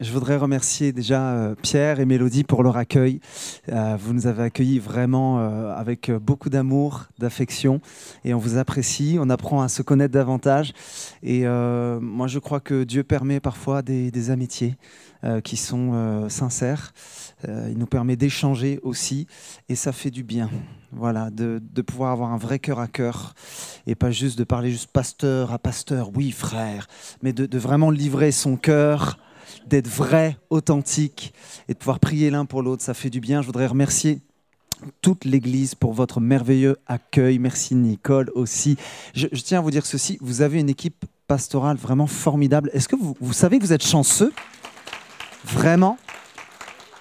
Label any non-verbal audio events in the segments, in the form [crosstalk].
Je voudrais remercier déjà euh, Pierre et Mélodie pour leur accueil. Euh, vous nous avez accueillis vraiment euh, avec beaucoup d'amour, d'affection et on vous apprécie. On apprend à se connaître davantage. Et moi, je crois que Dieu permet parfois des, amitiés qui sont sincères. il nous permet d'échanger aussi et ça fait du bien. Voilà, de, pouvoir avoir un vrai cœur à cœur et pas juste de parler juste pasteur à pasteur, oui frère, mais de, de vraiment livrer son cœur d'être vrai, authentique et de pouvoir prier l'un pour l'autre. Ça fait du bien. Je voudrais remercier toute l'Église pour votre merveilleux accueil. Merci Nicole aussi. Je, tiens à vous dire ceci, vous avez une équipe pastorale vraiment formidable. Est-ce que vous, savez que vous êtes chanceux? Vraiment?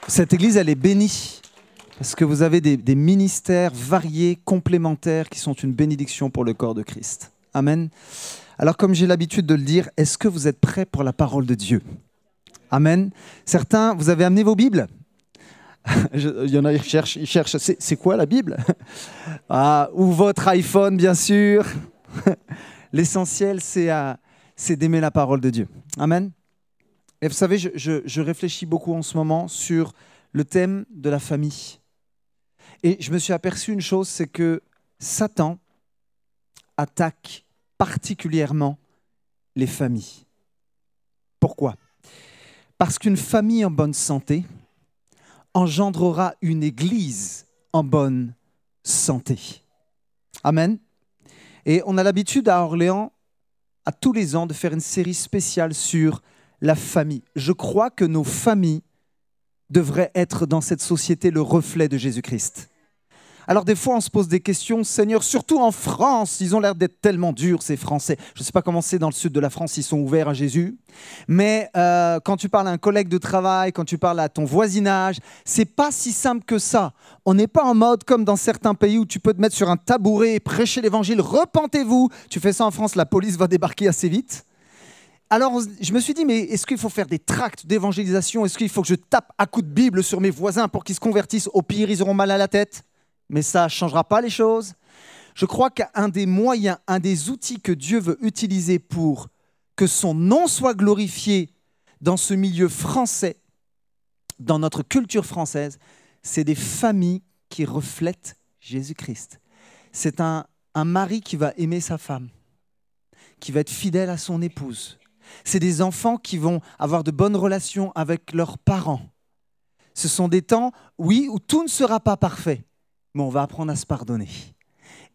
Cette Église, elle est bénie. Parce que vous avez des, des ministères variés, complémentaires, qui sont une bénédiction pour le corps de Christ. Amen. Alors comme j'ai l'habitude de le dire, est-ce que vous êtes prêts pour la parole de Dieu? Amen. Certains, vous avez amené vos Bibles? Il y en a qui cherchent, ils cherchent c'est quoi la Bible? [laughs] Ah, Ou votre iPhone, bien sûr. [laughs] L'essentiel, c'est d'aimer la parole de Dieu. Amen. Et vous savez, je, je réfléchis beaucoup en ce moment sur le thème de la famille. Et je me suis aperçu une chose, c'est que Satan attaque particulièrement les familles. Pourquoi? Parce qu'une famille en bonne santé engendrera une église en bonne santé. Amen. Et on a l'habitude à Orléans, à tous les ans, de faire une série spéciale sur la famille. Je crois que nos familles devraient être dans cette société le reflet de Jésus-Christ. Alors des fois, on se pose des questions, Seigneur, surtout en France, ils ont l'air d'être tellement durs, ces Français. Je ne sais pas comment c'est dans le sud de la France, ils sont ouverts à Jésus. Mais euh, quand tu parles à un collègue de travail, quand tu parles à ton voisinage, c'est pas si simple que ça. On n'est pas en mode comme dans certains pays où tu peux te mettre sur un tabouret et prêcher l'évangile, repentez-vous. Tu fais ça en France, la police va débarquer assez vite. Alors, je me suis dit, mais est-ce qu'il faut faire des tracts d'évangélisation? Est-ce qu'il faut que je tape à coups de Bible sur mes voisins pour qu'ils se convertissent? Au pire, ils auront mal à la tête mais ça ne changera pas les choses. Je crois qu'un des moyens, un des outils que Dieu veut utiliser pour que son nom soit glorifié dans ce milieu français, dans notre culture française, c'est des familles qui reflètent Jésus-Christ. C'est un, un mari qui va aimer sa femme, qui va être fidèle à son épouse. C'est des enfants qui vont avoir de bonnes relations avec leurs parents. Ce sont des temps, oui, où tout ne sera pas parfait, mais on va apprendre à se pardonner.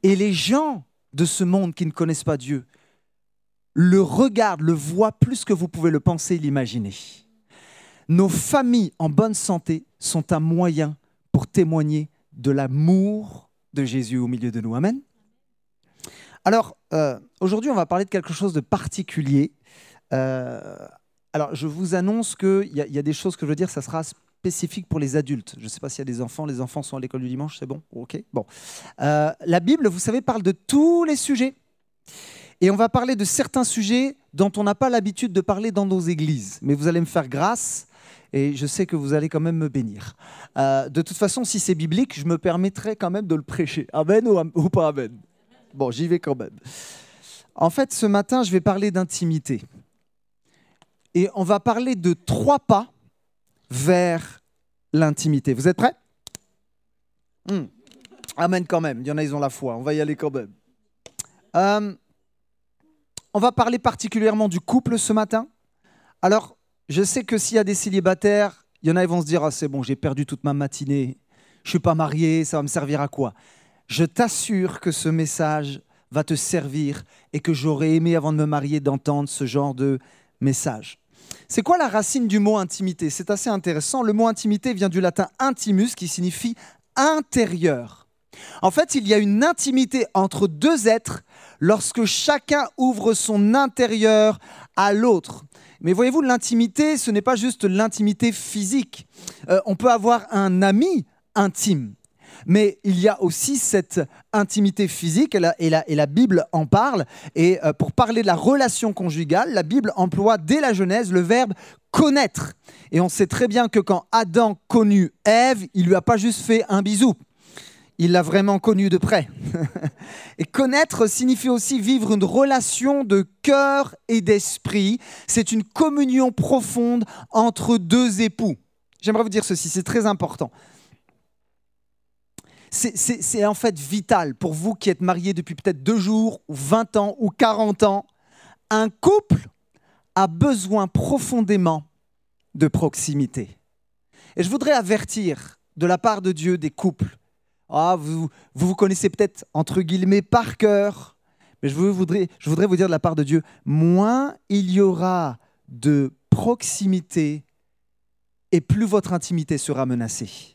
Et les gens de ce monde qui ne connaissent pas Dieu le regardent, le voient plus que vous pouvez le penser et l'imaginer. Nos familles en bonne santé sont un moyen pour témoigner de l'amour de Jésus au milieu de nous. Amen. Alors, euh, aujourd'hui, on va parler de quelque chose de particulier. Euh, alors, je vous annonce qu'il y, y, a des choses que je veux dire, ça sera spécifique pour les adultes. Je ne sais pas s'il y a des enfants. Les enfants sont à l'école du dimanche, c'est bon? Ok. Bon. Euh, la Bible, vous savez, parle de tous les sujets. Et on va parler de certains sujets dont on n'a pas l'habitude de parler dans nos églises. Mais vous allez me faire grâce et je sais que vous allez quand même me bénir. Euh, de toute façon, si c'est biblique, je me permettrai quand même de le prêcher. Amen ou, ou pas Amen? Bon, j'y vais quand même. En fait, ce matin, je vais parler d'intimité. Et on va parler de trois pas vers l'intimité. Vous êtes prêts? Hmm. Amen quand même. Il y en a, ils ont la foi. On va y aller quand même. Euh, on va parler particulièrement du couple ce matin. Alors, je sais que s'il y a des célibataires, il y en a, ils vont se dire, ah, c'est bon, j'ai perdu toute ma matinée, je suis pas marié, ça va me servir à quoi? Je t'assure que ce message va te servir et que j'aurais aimé, avant de me marier, d'entendre ce genre de message. C'est quoi la racine du mot intimité? C'est assez intéressant. Le mot intimité vient du latin intimus qui signifie intérieur. En fait, il y a une intimité entre deux êtres lorsque chacun ouvre son intérieur à l'autre. Mais voyez-vous, l'intimité, ce n'est pas juste l'intimité physique. Euh, on peut avoir un ami intime mais il y a aussi cette intimité physique, et la, Bible en parle. Et euh, pour parler de la relation conjugale, la Bible emploie dès la Genèse le verbe connaître. Et on sait très bien que quand Adam connut Ève, il lui a pas juste fait un bisou. il l'a vraiment connu de près. [laughs] et connaître signifie aussi vivre une relation de cœur et d'esprit. C'est une communion profonde entre deux époux. J'aimerais vous dire ceci, c'est très important. C'est en fait vital pour vous qui êtes mariés depuis peut-être deux jours, ou 20 ans, ou 40 ans. Un couple a besoin profondément de proximité. Et je voudrais avertir de la part de Dieu des couples ah, vous, vous, connaissez peut-être entre guillemets par cœur, mais je voudrais, je voudrais vous dire de la part de Dieu, moins il y aura de proximité et plus votre intimité sera menacée.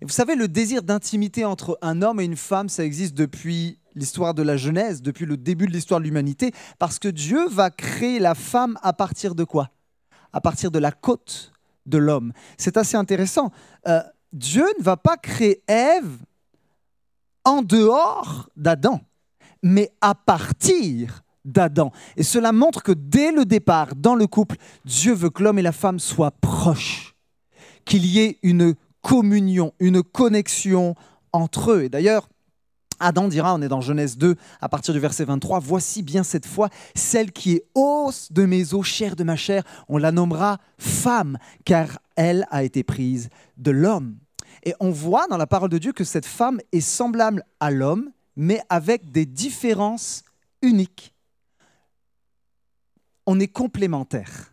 Et vous savez, le désir d'intimité entre un homme et une femme, ça existe depuis l'histoire de la Genèse, depuis le début de l'histoire de l'humanité, parce que Dieu va créer la femme à partir de quoi? À partir de la côte de l'homme. C'est assez intéressant. Euh, Dieu ne va pas créer Ève en dehors d'Adam, mais à partir d'Adam. Et cela montre que dès le départ, dans le couple, Dieu veut que l'homme et la femme soient proches, qu'il y ait une communion, une connexion entre eux. Et d'ailleurs, Adam dira, on est dans Genèse 2, à partir du verset 23, Voici bien cette fois celle qui est os de mes os, chair de ma chair, on la nommera femme, car elle a été prise de l'homme. Et on voit dans la parole de Dieu que cette femme est semblable à l'homme, mais avec des différences uniques. On est complémentaires.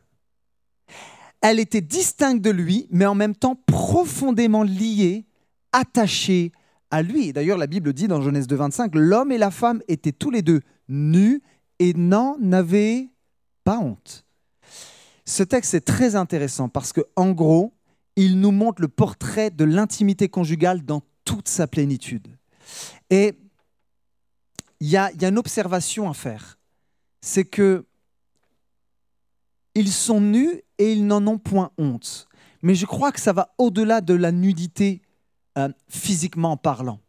Elle était distincte de lui, mais en même temps profondément liée, attachée à lui. D'ailleurs, la Bible dit dans Genèse 2, 25, l'homme et la femme étaient tous les deux nus et n'en avaient pas honte. Ce texte est très intéressant parce que, en gros, il nous montre le portrait de l'intimité conjugale dans toute sa plénitude. Et il y, a, une observation à faire, c'est que ils sont nus et ils n'en ont point honte. Mais je crois que ça va au-delà de la nudité euh, physiquement parlant.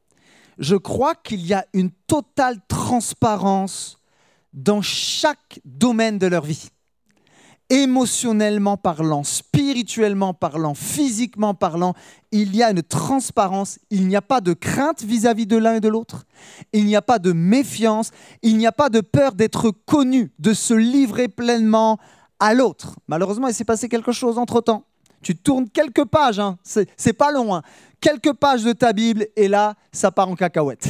Je crois qu'il y a une totale transparence dans chaque domaine de leur vie émotionnellement parlant, spirituellement parlant, physiquement parlant, il y a une transparence, il n'y a pas de crainte vis-à-vis de l'un et de l'autre, il n'y a pas de méfiance, il n'y a pas de peur d'être connu, de se livrer pleinement à l'autre. Malheureusement, il s'est passé quelque chose entre-temps. Tu tournes quelques pages, hein, c'est pas loin, quelques pages de ta Bible, et là, ça part en cacahuète.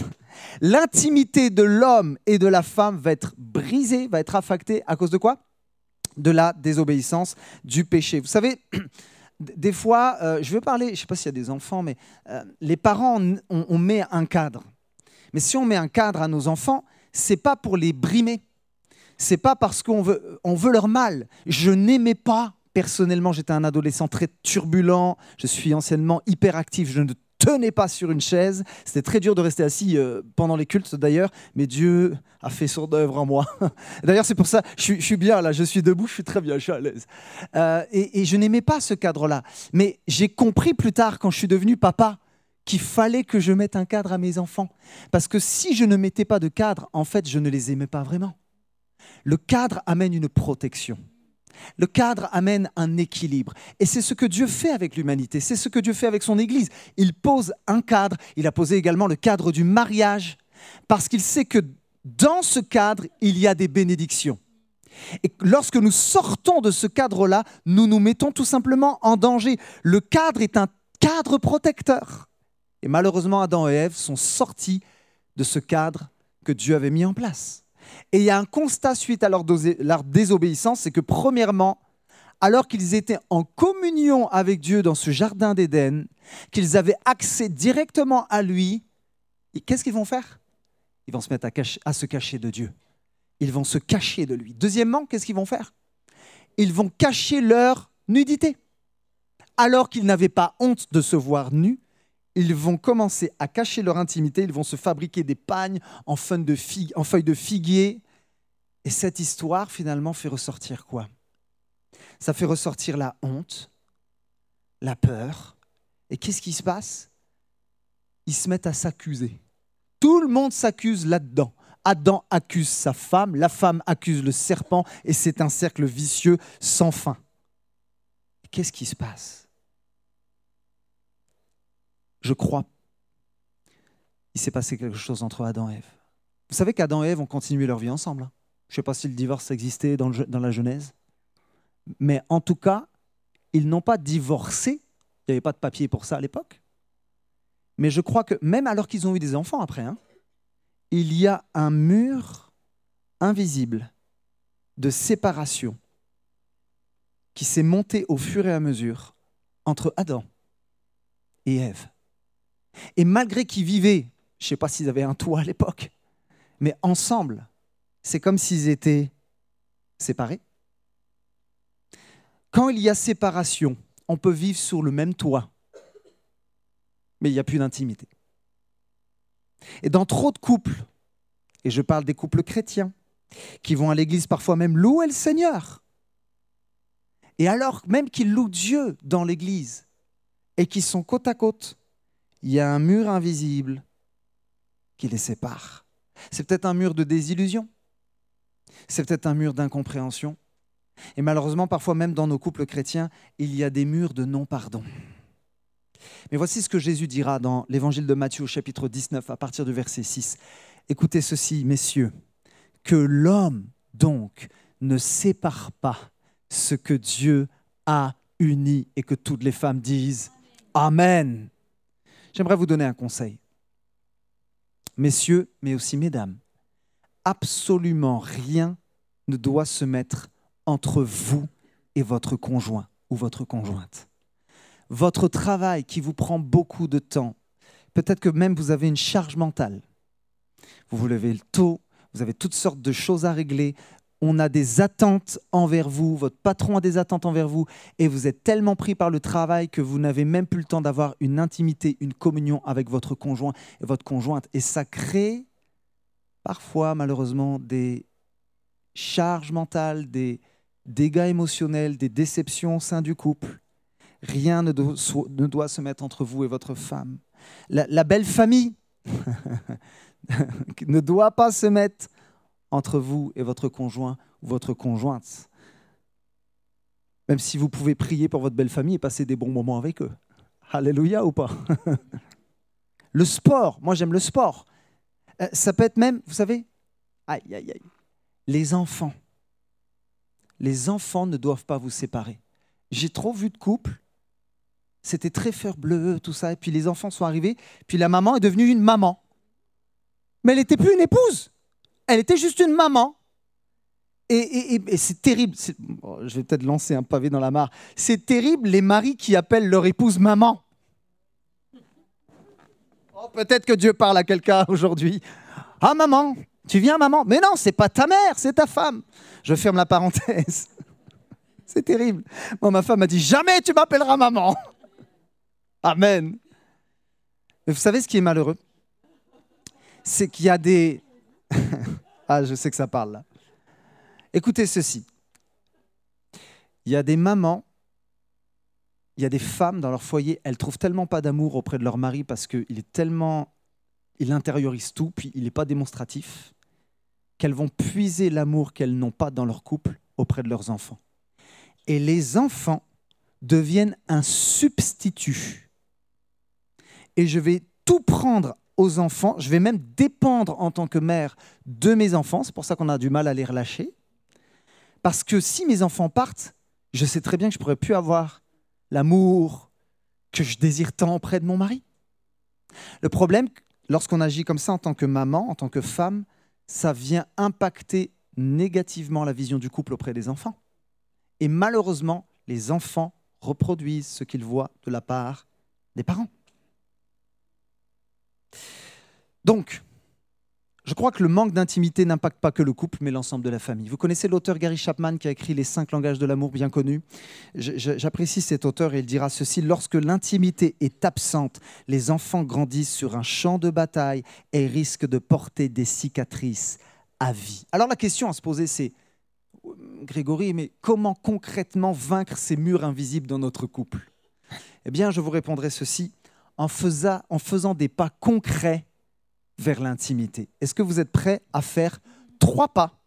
L'intimité de l'homme et de la femme va être brisée, va être affectée à cause de quoi? De la désobéissance, du péché. Vous savez, [clears throat] des fois, euh, je veux parler, je ne sais pas s'il y a des enfants, mais euh, les parents, on, met un cadre. Mais si on met un cadre à nos enfants, c'est pas pour les brimer. C'est pas parce qu'on veut, on veut leur mal. Je n'aimais pas personnellement, j'étais un adolescent très turbulent, je suis anciennement hyperactif, je ne tenais pas sur une chaise. C'était très dur de rester assis euh, pendant les cultes d'ailleurs, mais Dieu a fait son œuvre en moi. [laughs] d'ailleurs, c'est pour ça, je, je, suis bien là, je suis debout, je suis très bien, je suis à l'aise. Euh, et je n'aimais pas ce cadre-là. Mais j'ai compris plus tard, quand je suis devenu papa, qu'il fallait que je mette un cadre à mes enfants. Parce que si je ne mettais pas de cadre, en fait, je ne les aimais pas vraiment. Le cadre amène une protection. Le cadre amène un équilibre. Et c'est ce que Dieu fait avec l'humanité, c'est ce que Dieu fait avec son Église. Il pose un cadre, il a posé également le cadre du mariage, parce qu'il sait que dans ce cadre, il y a des bénédictions. Et lorsque nous sortons de ce cadre-là, nous nous mettons tout simplement en danger. Le cadre est un cadre protecteur. Et malheureusement, Adam et Ève sont sortis de ce cadre que Dieu avait mis en place. Et il y a un constat suite à leur, désobéissance, c'est que premièrement, alors qu'ils étaient en communion avec Dieu dans ce jardin d'Éden, qu'ils avaient accès directement à lui, qu'est-ce qu'ils vont faire? Ils vont se mettre à, à, se cacher de Dieu. Ils vont se cacher de lui. Deuxièmement, qu'est-ce qu'ils vont faire? Ils vont cacher leur nudité. Alors qu'ils n'avaient pas honte de se voir nus, ils vont commencer à cacher leur intimité, ils vont se fabriquer des pagnes en, feuilles de, figuier. Et cette histoire, finalement, fait ressortir quoi? Ça fait ressortir la honte, la peur. Et qu'est-ce qui se passe? Ils se mettent à s'accuser. Tout le monde s'accuse là-dedans. Adam accuse sa femme, la femme accuse le serpent, et c'est un cercle vicieux sans fin. Qu'est-ce qui se passe? Je crois il s'est passé quelque chose entre Adam et Ève. Vous savez qu'Adam et Ève ont continué leur vie ensemble. hein. Je ne sais pas si le divorce existait dans, la Genèse. Mais en tout cas, ils n'ont pas divorcé. Il n'y avait pas de papier pour ça à l'époque. Mais je crois que même alors qu'ils ont eu des enfants après, hein, il y a un mur invisible de séparation qui s'est monté au fur et à mesure entre Adam et Ève. Et malgré qu'ils vivaient, je ne sais pas s'ils avaient un toit à l'époque, mais ensemble, c'est comme s'ils étaient séparés. Quand il y a séparation, on peut vivre sur le même toit, mais il n'y a plus d'intimité. Et dans trop de couples, et je parle des couples chrétiens, qui vont à l'église parfois même louer le Seigneur, et alors même qu'ils louent Dieu dans l'église, et qui sont côte à côte, il y a un mur invisible qui les sépare. C'est peut-être un mur de désillusion, c'est peut-être un mur d'incompréhension, et malheureusement, parfois même dans nos couples chrétiens, il y a des murs de non-pardon. Mais voici ce que Jésus dira dans l'évangile de Matthieu chapitre 19 à partir du verset 6. Écoutez ceci, messieurs, que l'homme donc ne sépare pas ce que Dieu a uni et que toutes les femmes disent Amen. J'aimerais vous donner un conseil. Messieurs, mais aussi mesdames, absolument rien ne doit se mettre entre vous et votre conjoint ou votre conjointe. Votre travail qui vous prend beaucoup de temps, peut-être que même vous avez une charge mentale. Vous vous levez tôt, vous avez toutes sortes de choses à régler, on a des attentes envers vous, votre patron a des attentes envers vous, et vous êtes tellement pris par le travail que vous n'avez même plus le temps d'avoir une intimité, une communion avec votre conjoint et votre conjointe. Et ça crée parfois, malheureusement, des charges mentales, des dégâts émotionnels, des déceptions au sein du couple. Rien ne doit, se mettre entre vous et votre femme. La, la belle famille [laughs] ne doit pas se mettre entre vous et votre conjoint ou votre conjointe. Même si vous pouvez prier pour votre belle famille et passer des bons moments avec eux. Alléluia ou pas? [laughs] Le sport, moi j'aime le sport. Euh, Ça peut être même, vous savez, aïe, aïe, aïe, les enfants. Les enfants ne doivent pas vous séparer. J'ai trop vu de couples, c'était très fleur bleue, tout ça, et puis les enfants sont arrivés, puis la maman est devenue une maman. Mais elle n'était plus une épouse, elle était juste une maman. Et, c'est terrible, je vais peut-être lancer un pavé dans la mare, c'est terrible les maris qui appellent leur épouse maman. Oh, peut-être que Dieu parle à quelqu'un aujourd'hui. Ah maman, tu viens maman? Mais non, c'est pas ta mère, c'est ta femme. Je ferme la parenthèse. [laughs] C'est terrible. Moi, ma femme a dit jamais tu m'appelleras maman. [laughs] Amen. Mais vous savez ce qui est malheureux? C'est qu'il y a des... [laughs] ah, je sais que ça parle. Écoutez ceci. Il y a des mamans, il y a des femmes dans leur foyer, elles trouvent tellement pas d'amour auprès de leur mari parce qu'il est tellement... Il intériorise tout, puis il n'est pas démonstratif, qu'elles vont puiser l'amour qu'elles n'ont pas dans leur couple auprès de leurs enfants. Et les enfants deviennent un substitut. Et je vais tout prendre aux enfants, je vais même dépendre en tant que mère de mes enfants, c'est pour ça qu'on a du mal à les relâcher. Parce que si mes enfants partent, je sais très bien que je ne pourrais plus avoir l'amour que je désire tant auprès de mon mari. Le problème, lorsqu'on agit comme ça en tant que maman, en tant que femme, ça vient impacter négativement la vision du couple auprès des enfants. Et malheureusement, les enfants reproduisent ce qu'ils voient de la part des parents. Donc, je crois que le manque d'intimité n'impacte pas que le couple, mais l'ensemble de la famille. Vous connaissez l'auteur Gary Chapman qui a écrit Les cinq langages de l'amour bien connus J'apprécie cet auteur et il dira ceci Lorsque l'intimité est absente, les enfants grandissent sur un champ de bataille et risquent de porter des cicatrices à vie. Alors la question à se poser, c'est Grégory, mais comment concrètement vaincre ces murs invisibles dans notre couple? Eh bien, je vous répondrai ceci en faisant, en faisant des pas concrets vers l'intimité. Est-ce que vous êtes prêts à faire trois pas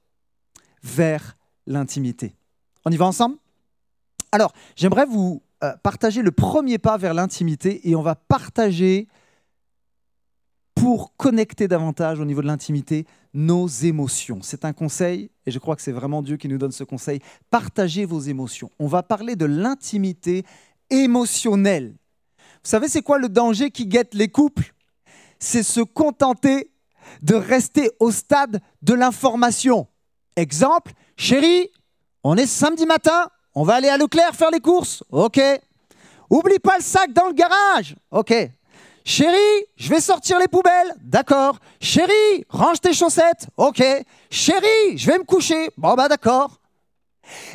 vers l'intimité? On y va ensemble? Alors, j'aimerais vous euh, partager le premier pas vers l'intimité et on va partager pour connecter davantage au niveau de l'intimité nos émotions. C'est un conseil, et je crois que c'est vraiment Dieu qui nous donne ce conseil. Partagez vos émotions. On va parler de l'intimité émotionnelle. Vous savez, c'est quoi le danger qui guette les couples? C'est se contenter de rester au stade de l'information. Exemple, chérie, on est samedi matin, on va aller à Leclerc faire les courses. Ok. Oublie pas le sac dans le garage. Ok. Chérie, je vais sortir les poubelles. D'accord. Chérie, range tes chaussettes. Ok. Chérie, je vais me coucher. Bon, bah d'accord.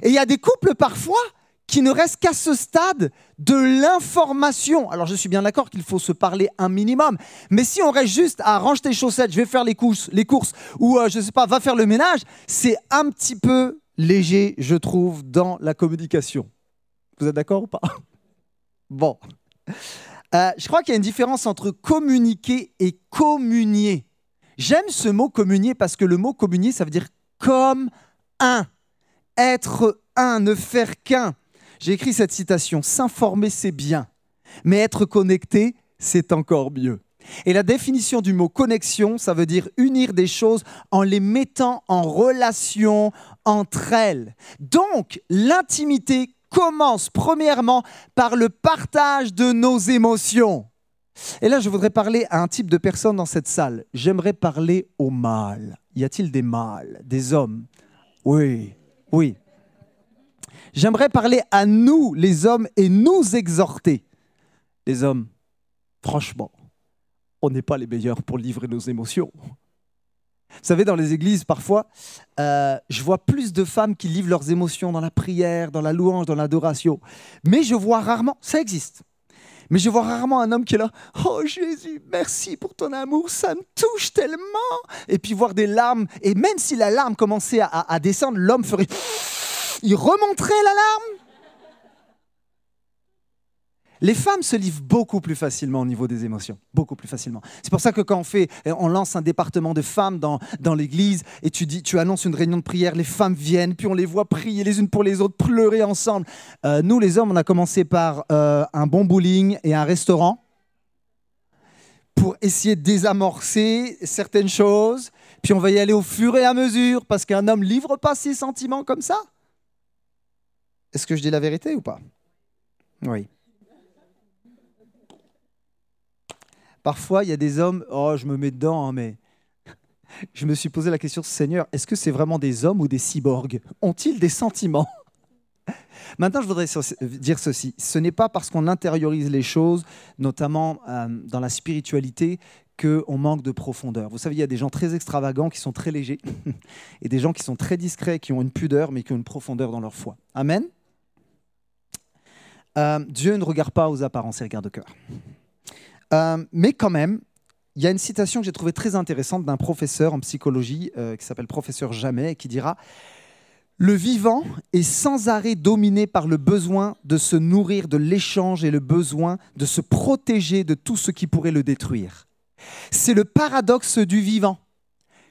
Et il y a des couples parfois qui ne restent qu'à ce stade de l'information. Alors je suis bien d'accord qu'il faut se parler un minimum, mais si on reste juste à range tes chaussettes, je vais faire les courses, les courses ou euh, je sais pas, va faire le ménage, c'est un petit peu léger, je trouve, dans la communication. Vous êtes d'accord ou pas? [laughs] Bon. Euh, je crois qu'il y a une différence entre communiquer et communier. J'aime ce mot communier parce que le mot communier, ça veut dire comme un. Être un, ne faire qu'un. J'ai écrit cette citation, s'informer c'est bien, mais être connecté c'est encore mieux. Et la définition du mot connexion, ça veut dire unir des choses en les mettant en relation entre elles. Donc, l'intimité commence premièrement par le partage de nos émotions. Et là, je voudrais parler à un type de personne dans cette salle. J'aimerais parler au mâles. Y a-t-il des mâles, des hommes? Oui, oui. J'aimerais parler à nous, les hommes, et nous exhorter. Les hommes, franchement, on n'est pas les meilleurs pour livrer nos émotions. Vous savez, dans les églises, parfois, euh, je vois plus de femmes qui livrent leurs émotions dans la prière, dans la louange, dans l'adoration. Mais je vois rarement, ça existe, mais je vois rarement un homme qui est là, oh Jésus, merci pour ton amour, ça me touche tellement. Et puis voir des larmes, et même si la larme commençait à, à descendre, l'homme ferait, il remonterait la larme. Les femmes se livrent beaucoup plus facilement au niveau des émotions, beaucoup plus facilement. C'est pour ça que quand on fait, on lance un département de femmes dans, dans l'église et tu tu annonces une réunion de prière, les femmes viennent, puis on les voit prier les unes pour les autres, pleurer ensemble. Euh, nous, les hommes, on a commencé par euh, un bon bowling et un restaurant pour essayer de désamorcer certaines choses. Puis on va y aller au fur et à mesure parce qu'un homme livre pas ses sentiments comme ça. Est-ce que je dis la vérité ou pas? Oui. Parfois, il y a des hommes, oh, je me mets dedans, hein, mais [laughs] je me suis posé la question, Seigneur, est-ce que c'est vraiment des hommes ou des cyborgs? Ont-ils des sentiments? [laughs] Maintenant, je voudrais dire ceci. Ce n'est pas parce qu'on intériorise les choses, notamment euh, dans la spiritualité, qu'on manque de profondeur. Vous savez, il y a des gens très extravagants qui sont très légers, [laughs] et des gens qui sont très discrets, qui ont une pudeur, mais qui ont une profondeur dans leur foi. Amen? Euh, Dieu ne regarde pas aux apparences, il regarde au cœur. Euh, mais quand même, il y a une citation que j'ai trouvée très intéressante d'un professeur en psychologie euh, qui s'appelle professeur Jamais, qui dira Le vivant est sans arrêt dominé par le besoin de se nourrir de l'échange et le besoin de se protéger de tout ce qui pourrait le détruire. C'est le paradoxe du vivant.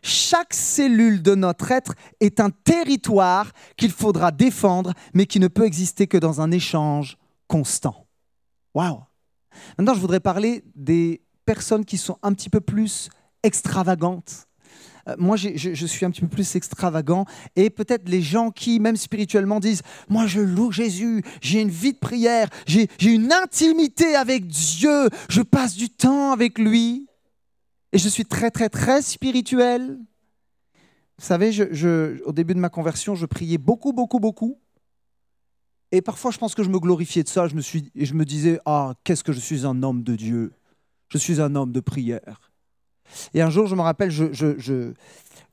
Chaque cellule de notre être est un territoire qu'il faudra défendre, mais qui ne peut exister que dans un échange constant. Waouh Maintenant, je voudrais parler des personnes qui sont un petit peu plus extravagantes. Euh, moi, je, suis un petit peu plus extravagant. Et peut-être les gens qui, même spirituellement, disent, moi, je loue Jésus, j'ai une vie de prière, j'ai une intimité avec Dieu, je passe du temps avec lui. Et je suis très, très, très spirituel. Vous savez, au début de ma conversion, je priais beaucoup, beaucoup, beaucoup. Et parfois, je pense que je me glorifiais de ça. Je me, suis, et je me disais, ah, qu'est-ce que je suis un homme de Dieu. Je suis un homme de prière. Et un jour, je me rappelle, je,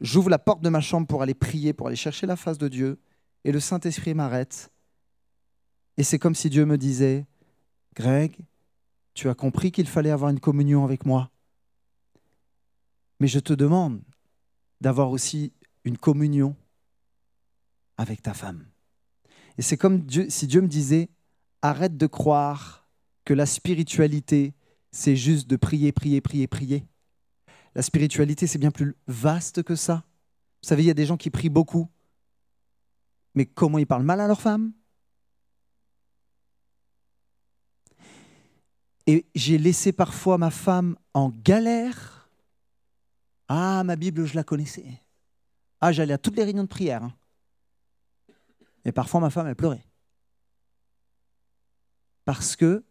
j'ouvre la porte de ma chambre pour aller prier, pour aller chercher la face de Dieu. Et le Saint-Esprit m'arrête. Et c'est comme si Dieu me disait, Greg, tu as compris qu'il fallait avoir une communion avec moi. Mais je te demande d'avoir aussi une communion avec ta femme. Et c'est comme si Dieu me disait, arrête de croire que la spiritualité, c'est juste de prier, prier, prier, prier. La spiritualité, c'est bien plus vaste que ça. Vous savez, il y a des gens qui prient beaucoup, mais comment ils parlent mal à leur femme? Et j'ai laissé parfois ma femme en galère Ah, ma Bible, je la connaissais. Ah, j'allais à toutes les réunions de prière. Hein. Et parfois, ma femme, elle pleurait. Parce que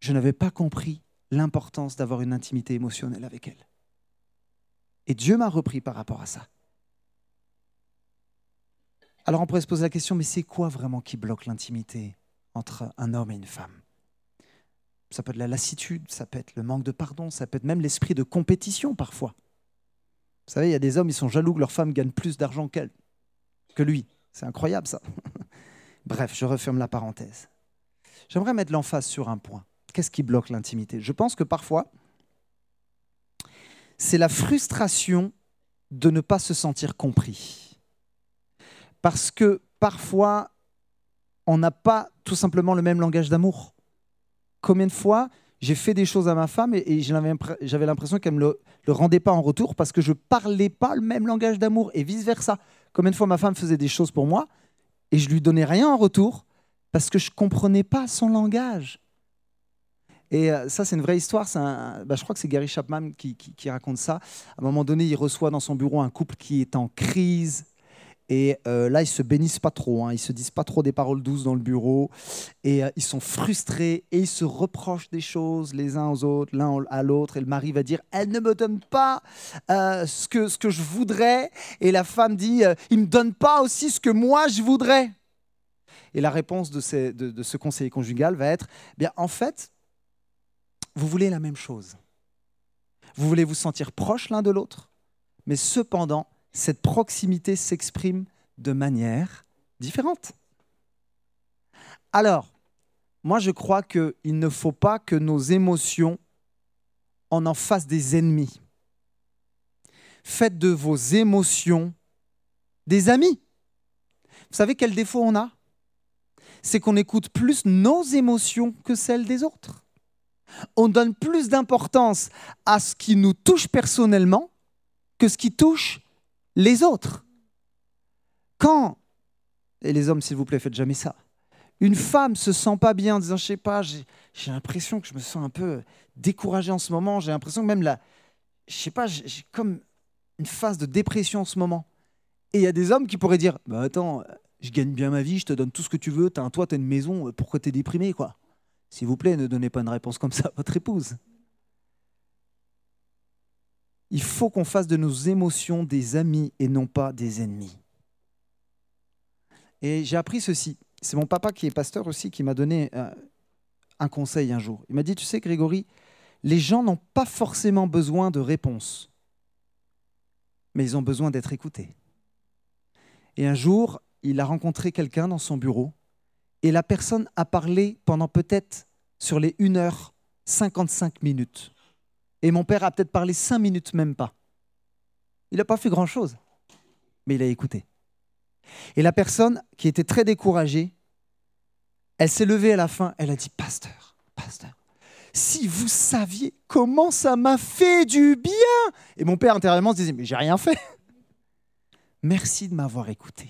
je n'avais pas compris l'importance d'avoir une intimité émotionnelle avec elle. Et Dieu m'a repris par rapport à ça. Alors on pourrait se poser la question, mais c'est quoi vraiment qui bloque l'intimité entre un homme et une femme? Ça peut être la lassitude, ça peut être le manque de pardon, ça peut être même l'esprit de compétition parfois. Vous savez, il y a des hommes, ils sont jaloux que leur femme gagne plus d'argent qu'elle, que lui. C'est incroyable ça. [laughs] Bref, je referme la parenthèse. J'aimerais mettre l'emphase sur un point. Qu'est-ce qui bloque l'intimité? Je pense que parfois, c'est la frustration de ne pas se sentir compris. Parce que parfois, on n'a pas tout simplement le même langage d'amour. Combien de fois j'ai fait des choses à ma femme et, j'avais l'impression qu'elle ne me le, rendait pas en retour parce que je parlais pas le même langage d'amour et vice-versa. Combien de fois ma femme faisait des choses pour moi et je lui donnais rien en retour parce que je comprenais pas son langage. Et euh, ça, c'est une vraie histoire. Bah, je crois que c'est Gary Chapman qui, raconte ça. À un moment donné, il reçoit dans son bureau un couple qui est en crise. Et euh, là, ils se bénissent pas trop. Hein. Ils se disent pas trop des paroles douces dans le bureau. Et euh, ils sont frustrés et ils se reprochent des choses les uns aux autres, l'un à l'autre. Et le mari va dire Elle ne me donne pas ce, que, ce que je voudrais. Et la femme dit Il me donne pas aussi ce que moi je voudrais. Et la réponse de, ce conseiller conjugal va être Bien, en fait, vous voulez la même chose. Vous voulez vous sentir proche l'un de l'autre, mais cependant, cette proximité s'exprime de manière différente. Alors, moi je crois qu'il ne faut pas que nos émotions en en fassent des ennemis. Faites de vos émotions des amis. Vous savez quel défaut on a? C'est qu'on écoute plus nos émotions que celles des autres on donne plus d'importance à ce qui nous touche personnellement que ce qui touche les autres. Quand, et les hommes s'il vous plaît, faites jamais ça, une femme se sent pas bien en disant, je sais pas, j'ai l'impression que je me sens un peu découragé en ce moment, j'ai l'impression que même là, je sais pas, j'ai comme une phase de dépression en ce moment. Et il y a des hommes qui pourraient dire, bah attends, je gagne bien ma vie, je te donne tout ce que tu veux, tu as un toit, tu as une maison, pourquoi tu es déprimé quoi? S'il vous plaît, ne donnez pas une réponse comme ça à votre épouse. Il faut qu'on fasse de nos émotions des amis et non pas des ennemis. Et j'ai appris ceci. C'est mon papa qui est pasteur aussi qui m'a donné euh, un conseil un jour. Il m'a dit, tu sais Grégory, les gens n'ont pas forcément besoin de réponses, mais ils ont besoin d'être écoutés. Et un jour, il a rencontré quelqu'un dans son bureau et la personne a parlé pendant peut-être sur les 1 heure 55 minutes. Et mon père a peut-être parlé 5 minutes même pas. Il n'a pas fait grand-chose, mais il a écouté. Et la personne qui était très découragée, elle s'est levée à la fin, elle a dit, Pasteur, pasteur, si vous saviez comment ça m'a fait du bien. Et mon père intérieurement se disait, mais j'ai rien fait. [laughs] Merci de m'avoir écouté.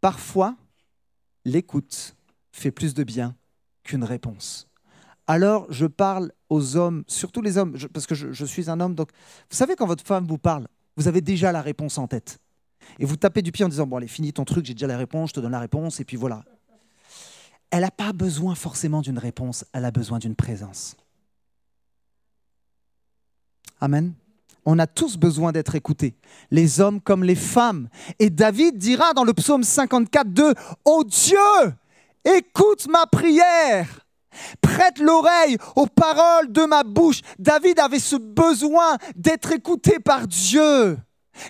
Parfois, l'écoute fait plus de bien qu'une réponse. Alors je parle aux hommes, surtout les hommes, parce que je, suis un homme, donc vous savez quand votre femme vous parle, vous avez déjà la réponse en tête. Et vous tapez du pied en disant, bon allez, finis ton truc, j'ai déjà la réponse, je te donne la réponse, et puis voilà. Elle n'a pas besoin forcément d'une réponse, elle a besoin d'une présence. Amen. On a tous besoin d'être écoutés, les hommes comme les femmes. Et David dira dans le psaume 54, 2, Ô Dieu, écoute ma prière. Prête l'oreille aux paroles de ma bouche. David avait ce besoin d'être écouté par Dieu.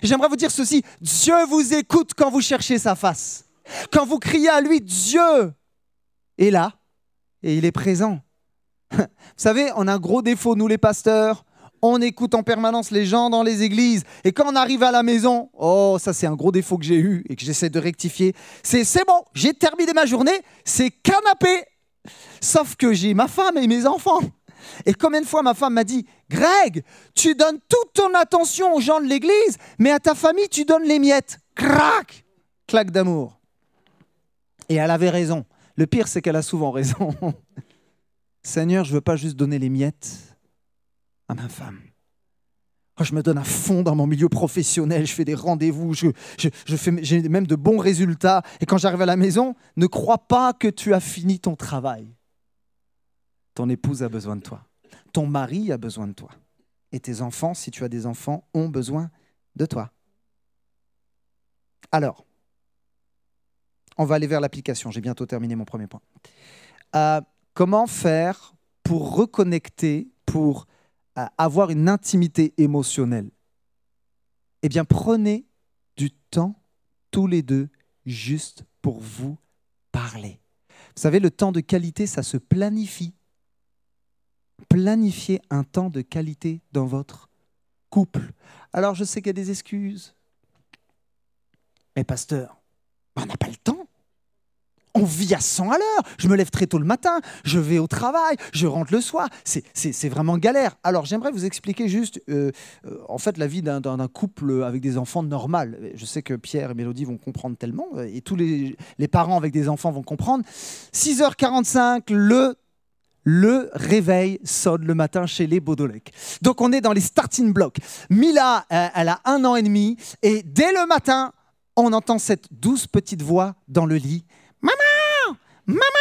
J'aimerais vous dire ceci, Dieu vous écoute quand vous cherchez sa face. Quand vous criez à lui, Dieu est là et il est présent. [laughs] Vous savez, on a un gros défaut, nous les pasteurs, on écoute en permanence les gens dans les églises. Et quand on arrive à la maison, oh, ça c'est un gros défaut que j'ai eu et que j'essaie de rectifier. C'est c'est bon, j'ai terminé ma journée, c'est canapé. Sauf que j'ai ma femme et mes enfants. Et combien de fois ma femme m'a dit, Greg, tu donnes toute ton attention aux gens de l'église, mais à ta famille, tu donnes les miettes. Crac Claque d'amour. Et elle avait raison. Le pire, c'est qu'elle a souvent raison. [laughs] Seigneur, je ne veux pas juste donner les miettes à ma femme. Je me donne à fond dans mon milieu professionnel, je fais des rendez-vous, je, je, fais, j'ai même de bons résultats. Et quand j'arrive à la maison, ne crois pas que tu as fini ton travail. Ton épouse a besoin de toi. Ton mari a besoin de toi. Et tes enfants, si tu as des enfants, ont besoin de toi. Alors, on va aller vers l'application. J'ai bientôt terminé mon premier point. Euh, comment faire pour reconnecter, pour avoir une intimité émotionnelle Eh bien, prenez du temps tous les deux juste pour vous parler. Vous savez, le temps de qualité, ça se planifie. Planifiez un temps de qualité dans votre couple. Alors, je sais qu'il y a des excuses. Mais pasteur, on n'a pas le temps. On vit à 100 à l'heure. Je me lève très tôt le matin, je vais au travail, je rentre le soir. C'est vraiment galère. Alors j'aimerais vous expliquer juste, euh, euh, en fait, la vie d'un couple avec des enfants normal. Je sais que Pierre et Mélodie vont comprendre tellement, et tous les, parents avec des enfants vont comprendre. 6h45, le le réveil sonne le matin chez les Baudolec. Donc on est dans les starting blocks. Mila, euh, elle a un an et demi, et dès le matin, on entend cette douce petite voix dans le lit. Maman Maman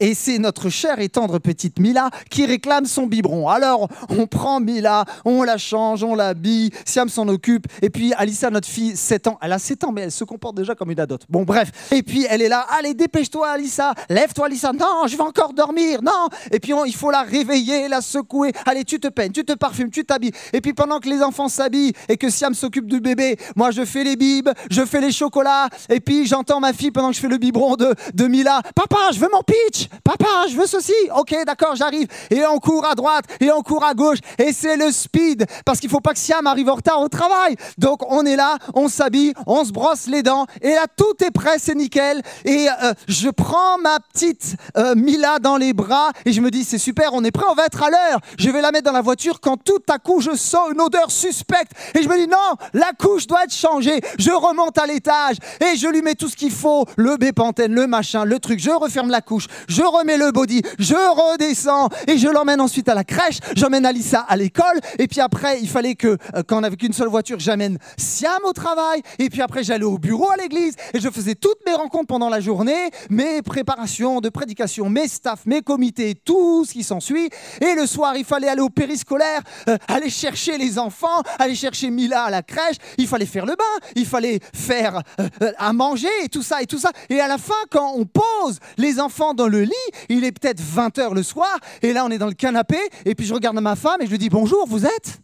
et c'est notre chère et tendre petite Mila qui réclame son biberon. Alors, on prend Mila, on la change, on l'habille, Siam s'en occupe. Et puis, Alissa, notre fille, 7 ans, elle a 7 ans, mais elle se comporte déjà comme une adote. Bon, bref. Et puis, elle est là, allez, dépêche-toi, Alissa, lève-toi, Alissa. Non, je vais encore dormir, non. Et puis, il faut la réveiller, la secouer. Allez, tu te peignes, tu te parfumes, tu t'habilles. Et puis, pendant que les enfants s'habillent et que Siam s'occupe du bébé, moi, je fais les bibes, je fais les chocolats. Et puis, j'entends ma fille pendant que je fais le biberon de, de Mila. Papa, je veux mon pitch. Papa, je veux ceci. Ok, d'accord, j'arrive. Et on court à droite et on court à gauche. Et c'est le speed parce qu'il faut pas que Siam arrive en retard au travail. Donc on est là, on s'habille, on se brosse les dents. Et là, tout est prêt, c'est nickel. Et euh, je prends ma petite euh, Mila dans les bras et je me dis, c'est super, on est prêt, on va être à l'heure. Je vais la mettre dans la voiture quand tout à coup je sens une odeur suspecte. Et je me dis, non, la couche doit être changée. Je remonte à l'étage et je lui mets tout ce qu'il faut, le bépantène, le machin, le truc. Je referme la couche, je remets le body, je redescends et je l'emmène ensuite à la crèche, j'emmène Alissa à l'école et puis après il fallait que euh, quand on n'avait qu'une seule voiture, j'amène Siam au travail et puis après j'allais au bureau à l'église et je faisais toutes mes rencontres pendant la journée, mes préparations de prédication, mes staffs, mes comités, tout ce qui s'ensuit. Et le soir il fallait aller au périscolaire, euh, aller chercher les enfants, aller chercher Mila à la crèche, il fallait faire le bain, il fallait faire euh, à manger et tout ça et tout ça. Et à la fin quand on pose les enfants dans le il est peut-être 20 h le soir, et là on est dans le canapé, et puis je regarde ma femme et je lui dis bonjour, vous êtes?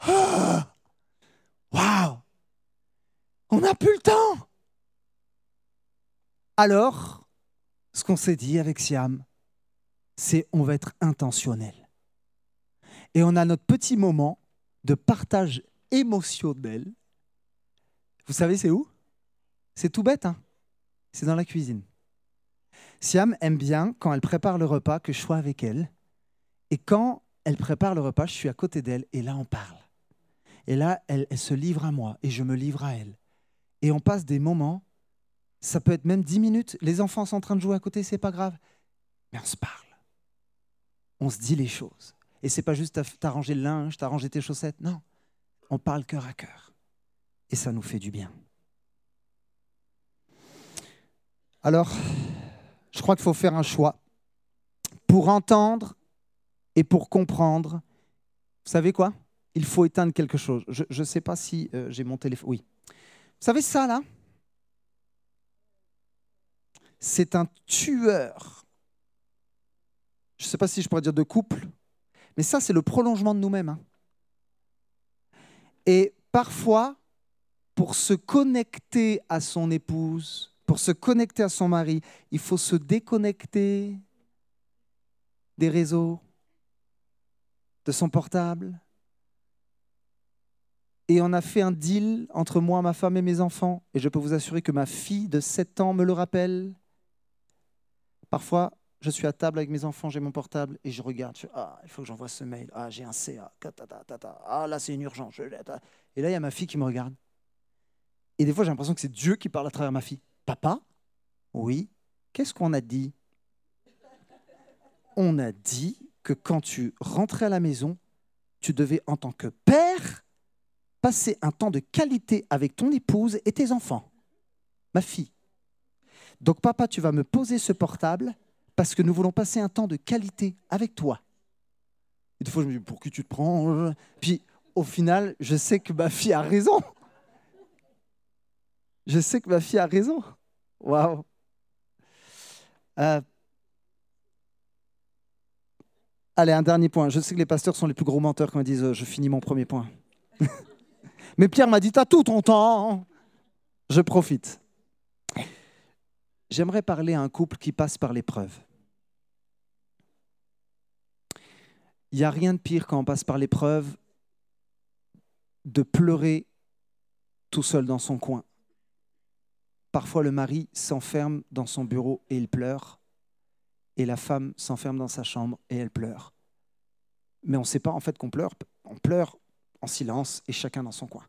[gasps] Waouh On n'a plus le temps Alors, ce qu'on s'est dit avec Siam, c'est on va être intentionnel. Et on a notre petit moment de partage émotionnel. Vous savez, c'est où? C'est tout bête, hein c'est dans la cuisine. Siam aime bien quand elle prépare le repas que je sois avec elle. Et quand elle prépare le repas, je suis à côté d'elle et là on parle. Et là, elle, se livre à moi et je me livre à elle. Et on passe des moments, ça peut être même dix minutes, les enfants sont en train de jouer à côté, c'est pas grave. Mais on se parle. On se dit les choses. Et c'est pas juste t'as rangé le linge, t'as rangé tes chaussettes. Non, on parle cœur à cœur. Et ça nous fait du bien. Alors, je crois qu'il faut faire un choix. Pour entendre et pour comprendre, vous savez quoi? Il faut éteindre quelque chose. Je ne sais pas si euh, j'ai mon téléphone. Oui. Vous savez ça, là? C'est un tueur. Je ne sais pas si je pourrais dire de couple, mais ça, c'est le prolongement de nous-mêmes. Hein. Et parfois, pour se connecter à son épouse, pour se connecter à son mari, il faut se déconnecter des réseaux, de son portable. Et on a fait un deal entre moi, ma femme et mes enfants. Et je peux vous assurer que ma fille de 7 ans me le rappelle. Parfois, je suis à table avec mes enfants, j'ai mon portable et je regarde. ah, il faut que j'envoie ce mail. Ah, j'ai un CA. Ah, là, c'est une urgence. Et là, il y a ma fille qui me regarde. Et des fois, j'ai l'impression que c'est Dieu qui parle à travers ma fille. Papa? Oui. Qu'est-ce qu'on a dit? On a dit que quand tu rentrais à la maison, tu devais, en tant que père, passer un temps de qualité avec ton épouse et tes enfants, ma fille. Donc papa, tu vas me poser ce portable parce que nous voulons passer un temps de qualité avec toi. Et des fois, je me dis, pour qui tu te prends Puis au final, je sais que ma fille a raison. Je sais que ma fille a raison. Waouh. Allez, un dernier point. Je sais que les pasteurs sont les plus gros menteurs quand ils disent euh, je finis mon premier point. [laughs] Mais Pierre m'a dit T'as tout ton temps. Je profite. J'aimerais parler à un couple qui passe par l'épreuve. Il n'y a rien de pire quand on passe par l'épreuve de pleurer tout seul dans son coin. Parfois, le mari s'enferme dans son bureau et il pleure, et la femme s'enferme dans sa chambre et elle pleure. Mais on ne sait pas en fait qu'on pleure, on pleure en silence et chacun dans son coin.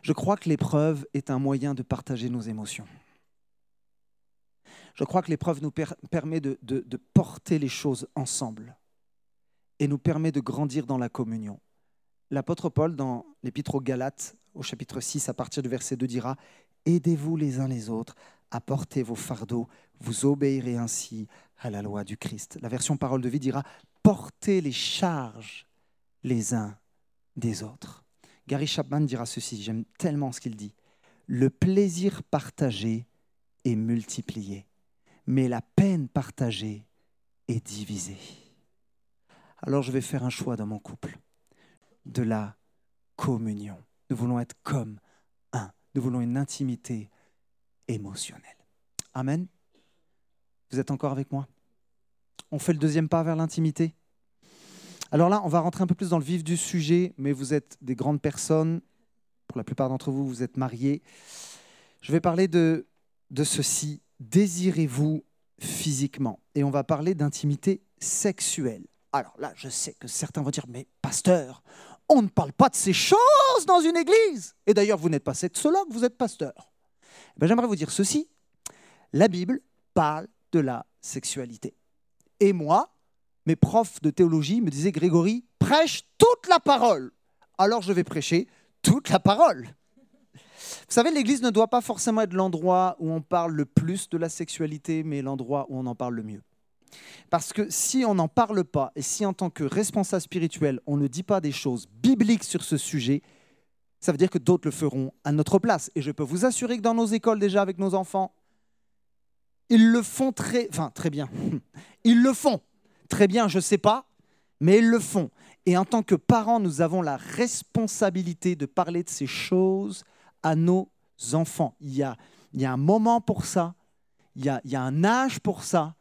Je crois que l'épreuve est un moyen de partager nos émotions. Je crois que l'épreuve nous permet de, de, porter les choses ensemble et nous permet de grandir dans la communion. L'apôtre Paul, dans l'épître aux Galates, au chapitre 6, à partir du verset 2, dira Aidez-vous les uns les autres à porter vos fardeaux, vous obéirez ainsi à la loi du Christ. La version parole de vie dira Portez les charges les uns des autres. Gary Chapman dira ceci, j'aime tellement ce qu'il dit. Le plaisir partagé est multiplié, mais la peine partagée est divisée. Alors je vais faire un choix dans mon couple, de la communion. Nous voulons être comme un. Nous voulons une intimité émotionnelle. Amen. Vous êtes encore avec moi? On fait le deuxième pas vers l'intimité? Alors là, on va rentrer un peu plus dans le vif du sujet, mais vous êtes des grandes personnes. Pour la plupart d'entre vous, vous êtes mariés. Je vais parler de, de ceci. Désirez-vous physiquement? Et on va parler d'intimité sexuelle. Alors là, je sais que certains vont dire, mais pasteur, on ne parle pas de ces choses dans une église. Et d'ailleurs, vous n'êtes pas sexologue, vous êtes pasteur. Eh ben, j'aimerais vous dire ceci. La Bible parle de la sexualité. Et moi, mes profs de théologie me disaient, Grégory, prêche toute la parole. Alors je vais prêcher toute la parole. Vous savez, l'Église ne doit pas forcément être l'endroit où on parle le plus de la sexualité, mais l'endroit où on en parle le mieux. Parce que si on n'en parle pas et si en tant que responsable spirituel, on ne dit pas des choses bibliques sur ce sujet, ça veut dire que d'autres le feront à notre place. Et je peux vous assurer que dans nos écoles déjà avec nos enfants, ils le font très, enfin très bien. [laughs] Ils le font très bien, je ne sais pas, mais ils le font. Et en tant que parents, nous avons la responsabilité de parler de ces choses à nos enfants. Il y a, un moment pour ça, il y a un âge pour ça,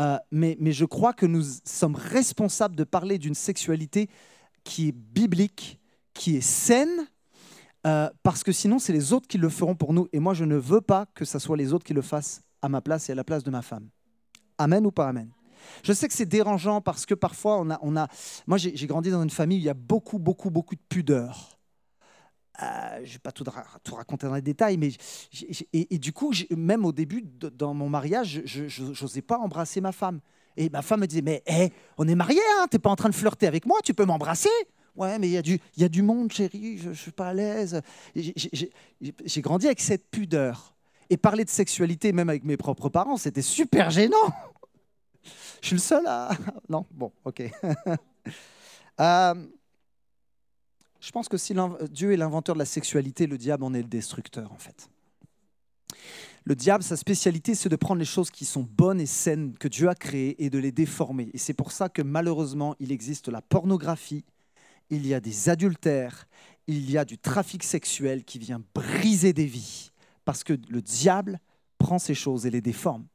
euh, mais, je crois que nous sommes responsables de parler d'une sexualité qui est biblique, qui est saine, euh, parce que sinon, c'est les autres qui le feront pour nous. Et moi, je ne veux pas que ce soit les autres qui le fassent à ma place et à la place de ma femme. Amen ou pas Amen? Je sais que c'est dérangeant parce que parfois on a, on a moi j'ai grandi dans une famille où il y a beaucoup, beaucoup, beaucoup de pudeur. Euh, je ne vais pas tout, raconter dans les détails, mais et, du coup, même au début, dans mon mariage, je n'osais pas embrasser ma femme. Et ma femme me disait, mais on est mariés, hein, tu n'es pas en train de flirter avec moi, tu peux m'embrasser Ouais, mais il y, a du, y a du monde, chérie, je ne suis pas à l'aise. J'ai grandi avec cette pudeur. Et parler de sexualité, même avec mes propres parents, c'était super gênant. [laughs] Je suis le seul à... Non, bon, ok. [laughs] euh, je pense que si Dieu est l'inventeur de la sexualité, le diable en est le destructeur en fait. Le diable, sa spécialité, c'est de prendre les choses qui sont bonnes et saines que Dieu a créées et de les déformer. Et c'est pour ça que malheureusement, il existe la pornographie, il y a des adultères, il y a du trafic sexuel qui vient briser des vies. Parce que le diable prend ces choses et les déforme.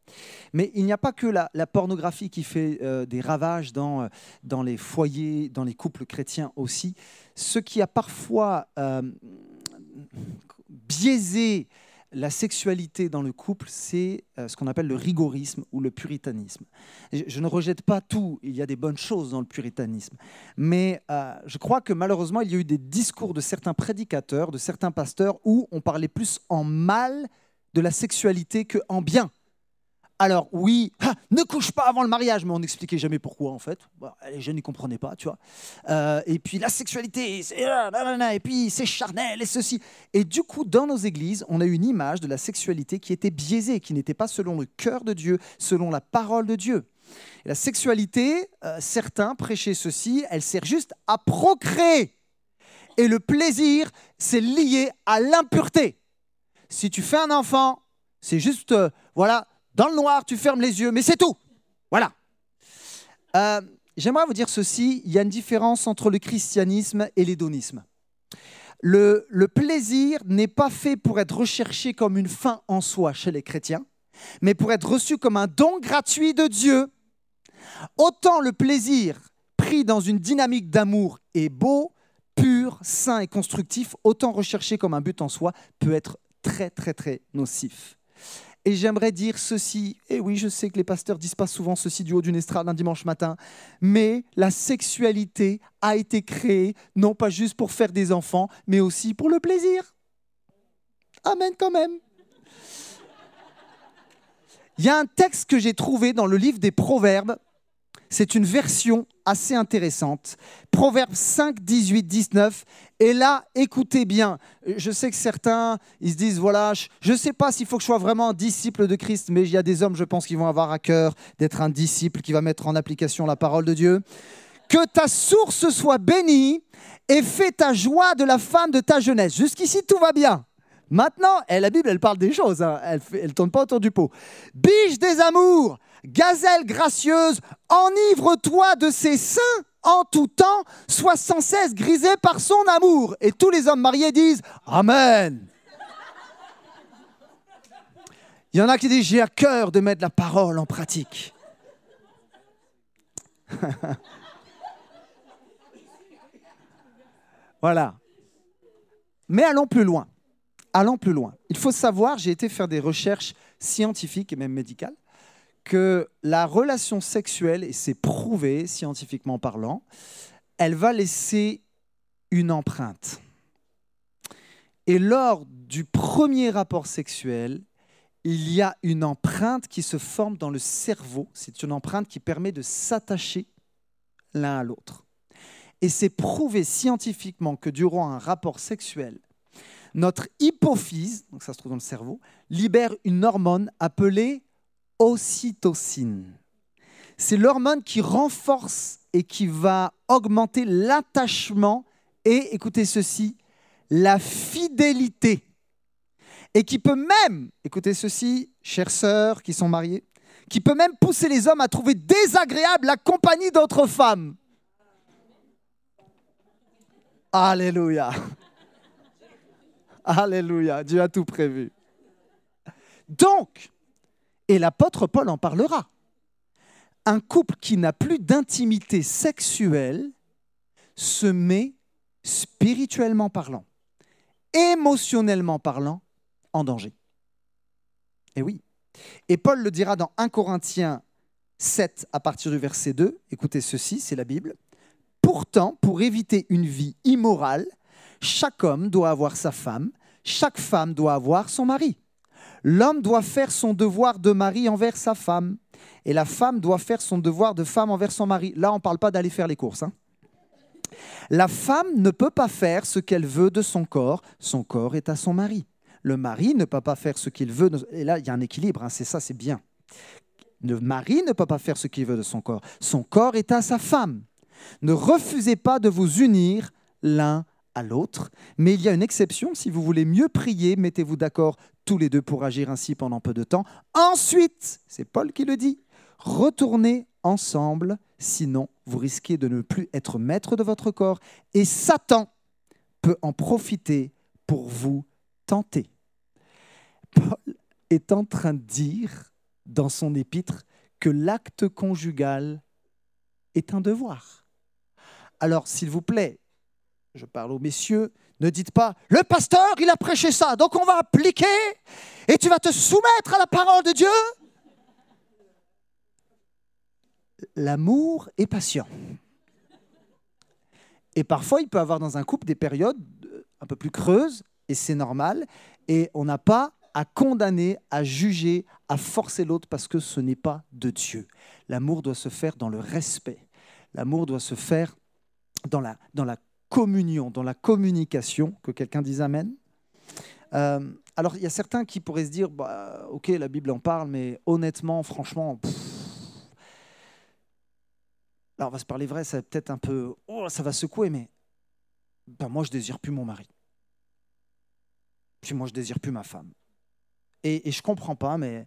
Mais il n'y a pas que la, pornographie qui fait euh, des ravages dans, euh, dans les foyers, dans les couples chrétiens aussi. Ce qui a parfois euh, biaisé la sexualité dans le couple, c'est ce qu'on appelle le rigorisme ou le puritanisme. Je ne rejette pas tout, il y a des bonnes choses dans le puritanisme, mais je crois que malheureusement, il y a eu des discours de certains prédicateurs, de certains pasteurs, où on parlait plus en mal de la sexualité que en bien. Alors oui, ah, ne couche pas avant le mariage, mais on n'expliquait jamais pourquoi en fait. les jeunes n'y comprenaient pas, tu vois. Euh, et puis la sexualité, et puis c'est charnel et ceci. Et du coup, dans nos églises, on a une image de la sexualité qui était biaisée, qui n'était pas selon le cœur de Dieu, selon la parole de Dieu. la sexualité, euh, certains prêchaient ceci, elle sert juste à procréer. Et le plaisir, c'est lié à l'impureté. Si tu fais un enfant, c'est juste, euh, voilà, dans le noir, tu fermes les yeux, mais c'est tout. Voilà. Euh, j'aimerais vous dire ceci, il y a une différence entre le christianisme et l'hédonisme. Le, le plaisir n'est pas fait pour être recherché comme une fin en soi chez les chrétiens, mais pour être reçu comme un don gratuit de Dieu. Autant le plaisir pris dans une dynamique d'amour est beau, pur, sain et constructif, autant recherché comme un but en soi peut être très très très nocif. Et j'aimerais dire ceci, et oui, je sais que les pasteurs disent pas souvent ceci du haut d'une estrade un dimanche matin, mais la sexualité a été créée non pas juste pour faire des enfants, mais aussi pour le plaisir. Amen quand même. Il y a un texte que j'ai trouvé dans le livre des Proverbes c'est une version assez intéressante. Proverbe 5, 18, 19. Et là, écoutez bien. Je sais que certains, ils se disent, voilà, je ne sais pas s'il faut que je sois vraiment un disciple de Christ, mais il y a des hommes, je pense, qui vont avoir à cœur d'être un disciple qui va mettre en application la parole de Dieu. Que ta source soit bénie et fais ta joie de la femme de ta jeunesse. Jusqu'ici, tout va bien. Maintenant, eh, la Bible, elle parle des choses, hein. elle ne tourne pas autour du pot. Biche des amours, Gazelle gracieuse, enivre-toi de ses seins en tout temps, sois sans cesse grisé par son amour. Et tous les hommes mariés disent Amen. Il y en a qui disent J'ai à cœur de mettre la parole en pratique. [laughs] voilà. Mais allons plus loin. Allons plus loin. Il faut savoir, j'ai été faire des recherches scientifiques et même médicales que la relation sexuelle, et c'est prouvé scientifiquement parlant, elle va laisser une empreinte. Et lors du premier rapport sexuel, il y a une empreinte qui se forme dans le cerveau. C'est une empreinte qui permet de s'attacher l'un à l'autre. Et c'est prouvé scientifiquement que durant un rapport sexuel, notre hypophyse, donc ça se trouve dans le cerveau, libère une hormone appelée ocytocine. C'est l'hormone qui renforce et qui va augmenter l'attachement et, écoutez ceci, la fidélité. Et qui peut même, écoutez ceci, chères sœurs qui sont mariées, qui peut même pousser les hommes à trouver désagréable la compagnie d'autres femmes. Alléluia. Alléluia. Dieu a tout prévu. Donc, et l'apôtre Paul en parlera. Un couple qui n'a plus d'intimité sexuelle se met, spirituellement parlant, émotionnellement parlant, en danger. Et oui. Et Paul le dira dans 1 Corinthiens 7 à partir du verset 2. Écoutez ceci, c'est la Bible. Pourtant, pour éviter une vie immorale, chaque homme doit avoir sa femme, chaque femme doit avoir son mari. L'homme doit faire son devoir de mari envers sa femme et la femme doit faire son devoir de femme envers son mari. Là, on ne parle pas d'aller faire les courses. Hein. La femme ne peut pas faire ce qu'elle veut de son corps. Son corps est à son mari. Le mari ne peut pas faire ce qu'il veut. Et là, il y a un équilibre. Hein. C'est ça, c'est bien. Le mari ne peut pas faire ce qu'il veut de son corps. Son corps est à sa femme. Ne refusez pas de vous unir l'un à l'autre. Mais il y a une exception, si vous voulez mieux prier, mettez-vous d'accord tous les deux pour agir ainsi pendant peu de temps. Ensuite, c'est Paul qui le dit, retournez ensemble, sinon vous risquez de ne plus être maître de votre corps et Satan peut en profiter pour vous tenter. Paul est en train de dire dans son épître que l'acte conjugal est un devoir. Alors, s'il vous plaît, je parle aux messieurs, ne dites pas, le pasteur, il a prêché ça, donc on va appliquer et tu vas te soumettre à la parole de Dieu. L'amour est patient. Et parfois, il peut avoir dans un couple des périodes un peu plus creuses, et c'est normal, et on n'a pas à condamner, à juger, à forcer l'autre parce que ce n'est pas de Dieu. L'amour doit se faire dans le respect. L'amour doit se faire dans la, dans la communion, dans la communication. Que quelqu'un dise Amen. Euh, alors, il y a certains qui pourraient se dire, bah, ok, la Bible en parle, mais honnêtement, franchement, là, on va se parler vrai, ça va peut-être un peu, oh, ça va secouer, mais ben, moi, je désire plus mon mari. Puis moi, je désire plus ma femme. Et, et je comprends pas, mais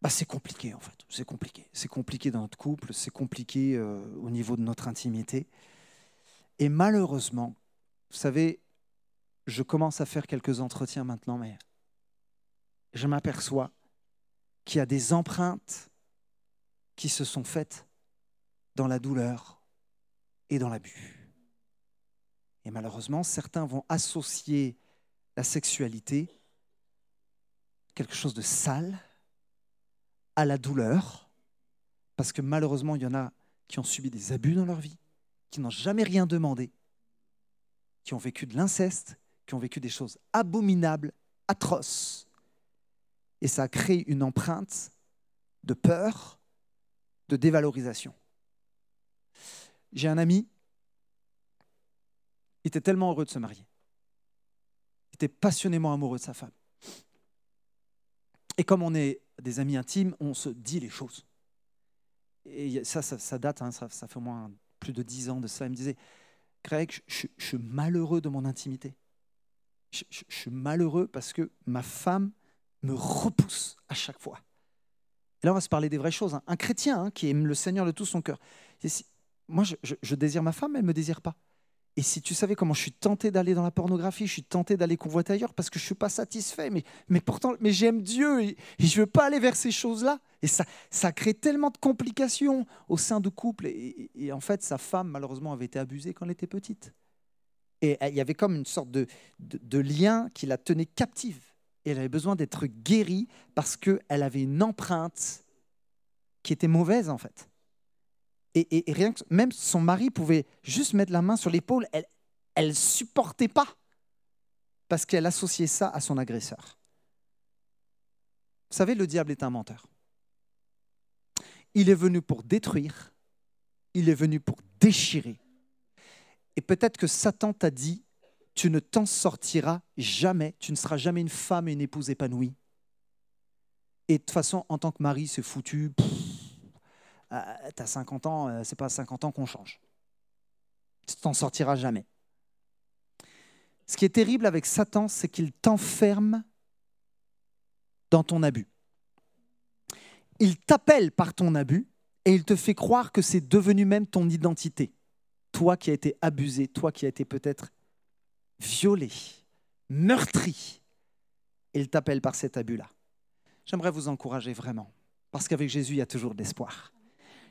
bah, c'est compliqué en fait. C'est compliqué. C'est compliqué dans notre couple, c'est compliqué euh, au niveau de notre intimité. Et malheureusement, vous savez, je commence à faire quelques entretiens maintenant, mais je m'aperçois qu'il y a des empreintes qui se sont faites dans la douleur et dans l'abus. Et malheureusement, certains vont associer la sexualité quelque chose de sale à la douleur, parce que malheureusement, il y en a qui ont subi des abus dans leur vie, qui n'ont jamais rien demandé, qui ont vécu de l'inceste, qui ont vécu des choses abominables, atroces. Et ça a créé une empreinte de peur, de dévalorisation. J'ai un ami, il était tellement heureux de se marier. Il était passionnément amoureux de sa femme. Et comme on est des amis intimes, on se dit les choses. Et ça, ça, date, hein, ça, fait au moins plus de dix ans de ça. Il me disait, Greg, je, suis malheureux de mon intimité. Je, suis malheureux parce que ma femme me repousse à chaque fois. Et là, on va se parler des vraies choses. Hein. Un chrétien hein, qui aime le Seigneur de tout son cœur. Moi, je, désire ma femme, elle ne me désire pas. Et si tu savais comment je suis tenté d'aller dans la pornographie, je suis tenté d'aller convoiter ailleurs parce que je ne suis pas satisfait. Mais, mais pourtant, mais j'aime Dieu et, je ne veux pas aller vers ces choses-là. Et ça, ça crée tellement de complications au sein du couple. Et, en fait, sa femme, malheureusement, avait été abusée quand elle était petite. Et il y avait comme une sorte de, de, lien qui la tenait captive. Et elle avait besoin d'être guérie parce qu'elle avait une empreinte qui était mauvaise, en fait. Et, rien que, même son mari pouvait juste mettre la main sur l'épaule, elle ne supportait pas parce qu'elle associait ça à son agresseur. Vous savez, le diable est un menteur. Il est venu pour détruire, il est venu pour déchirer. Et peut-être que Satan t'a dit, tu ne t'en sortiras jamais, tu ne seras jamais une femme et une épouse épanouie. Et de toute façon, en tant que mari, c'est foutu. Tu as 50 ans, euh, c'est pas 50 ans qu'on change. Tu t'en sortiras jamais. Ce qui est terrible avec Satan, c'est qu'il t'enferme dans ton abus. Il t'appelle par ton abus et il te fait croire que c'est devenu même ton identité. Toi qui as été abusé, toi qui as été peut-être violé, meurtri, il t'appelle par cet abus-là. J'aimerais vous encourager vraiment, parce qu'avec Jésus, il y a toujours de l'espoir.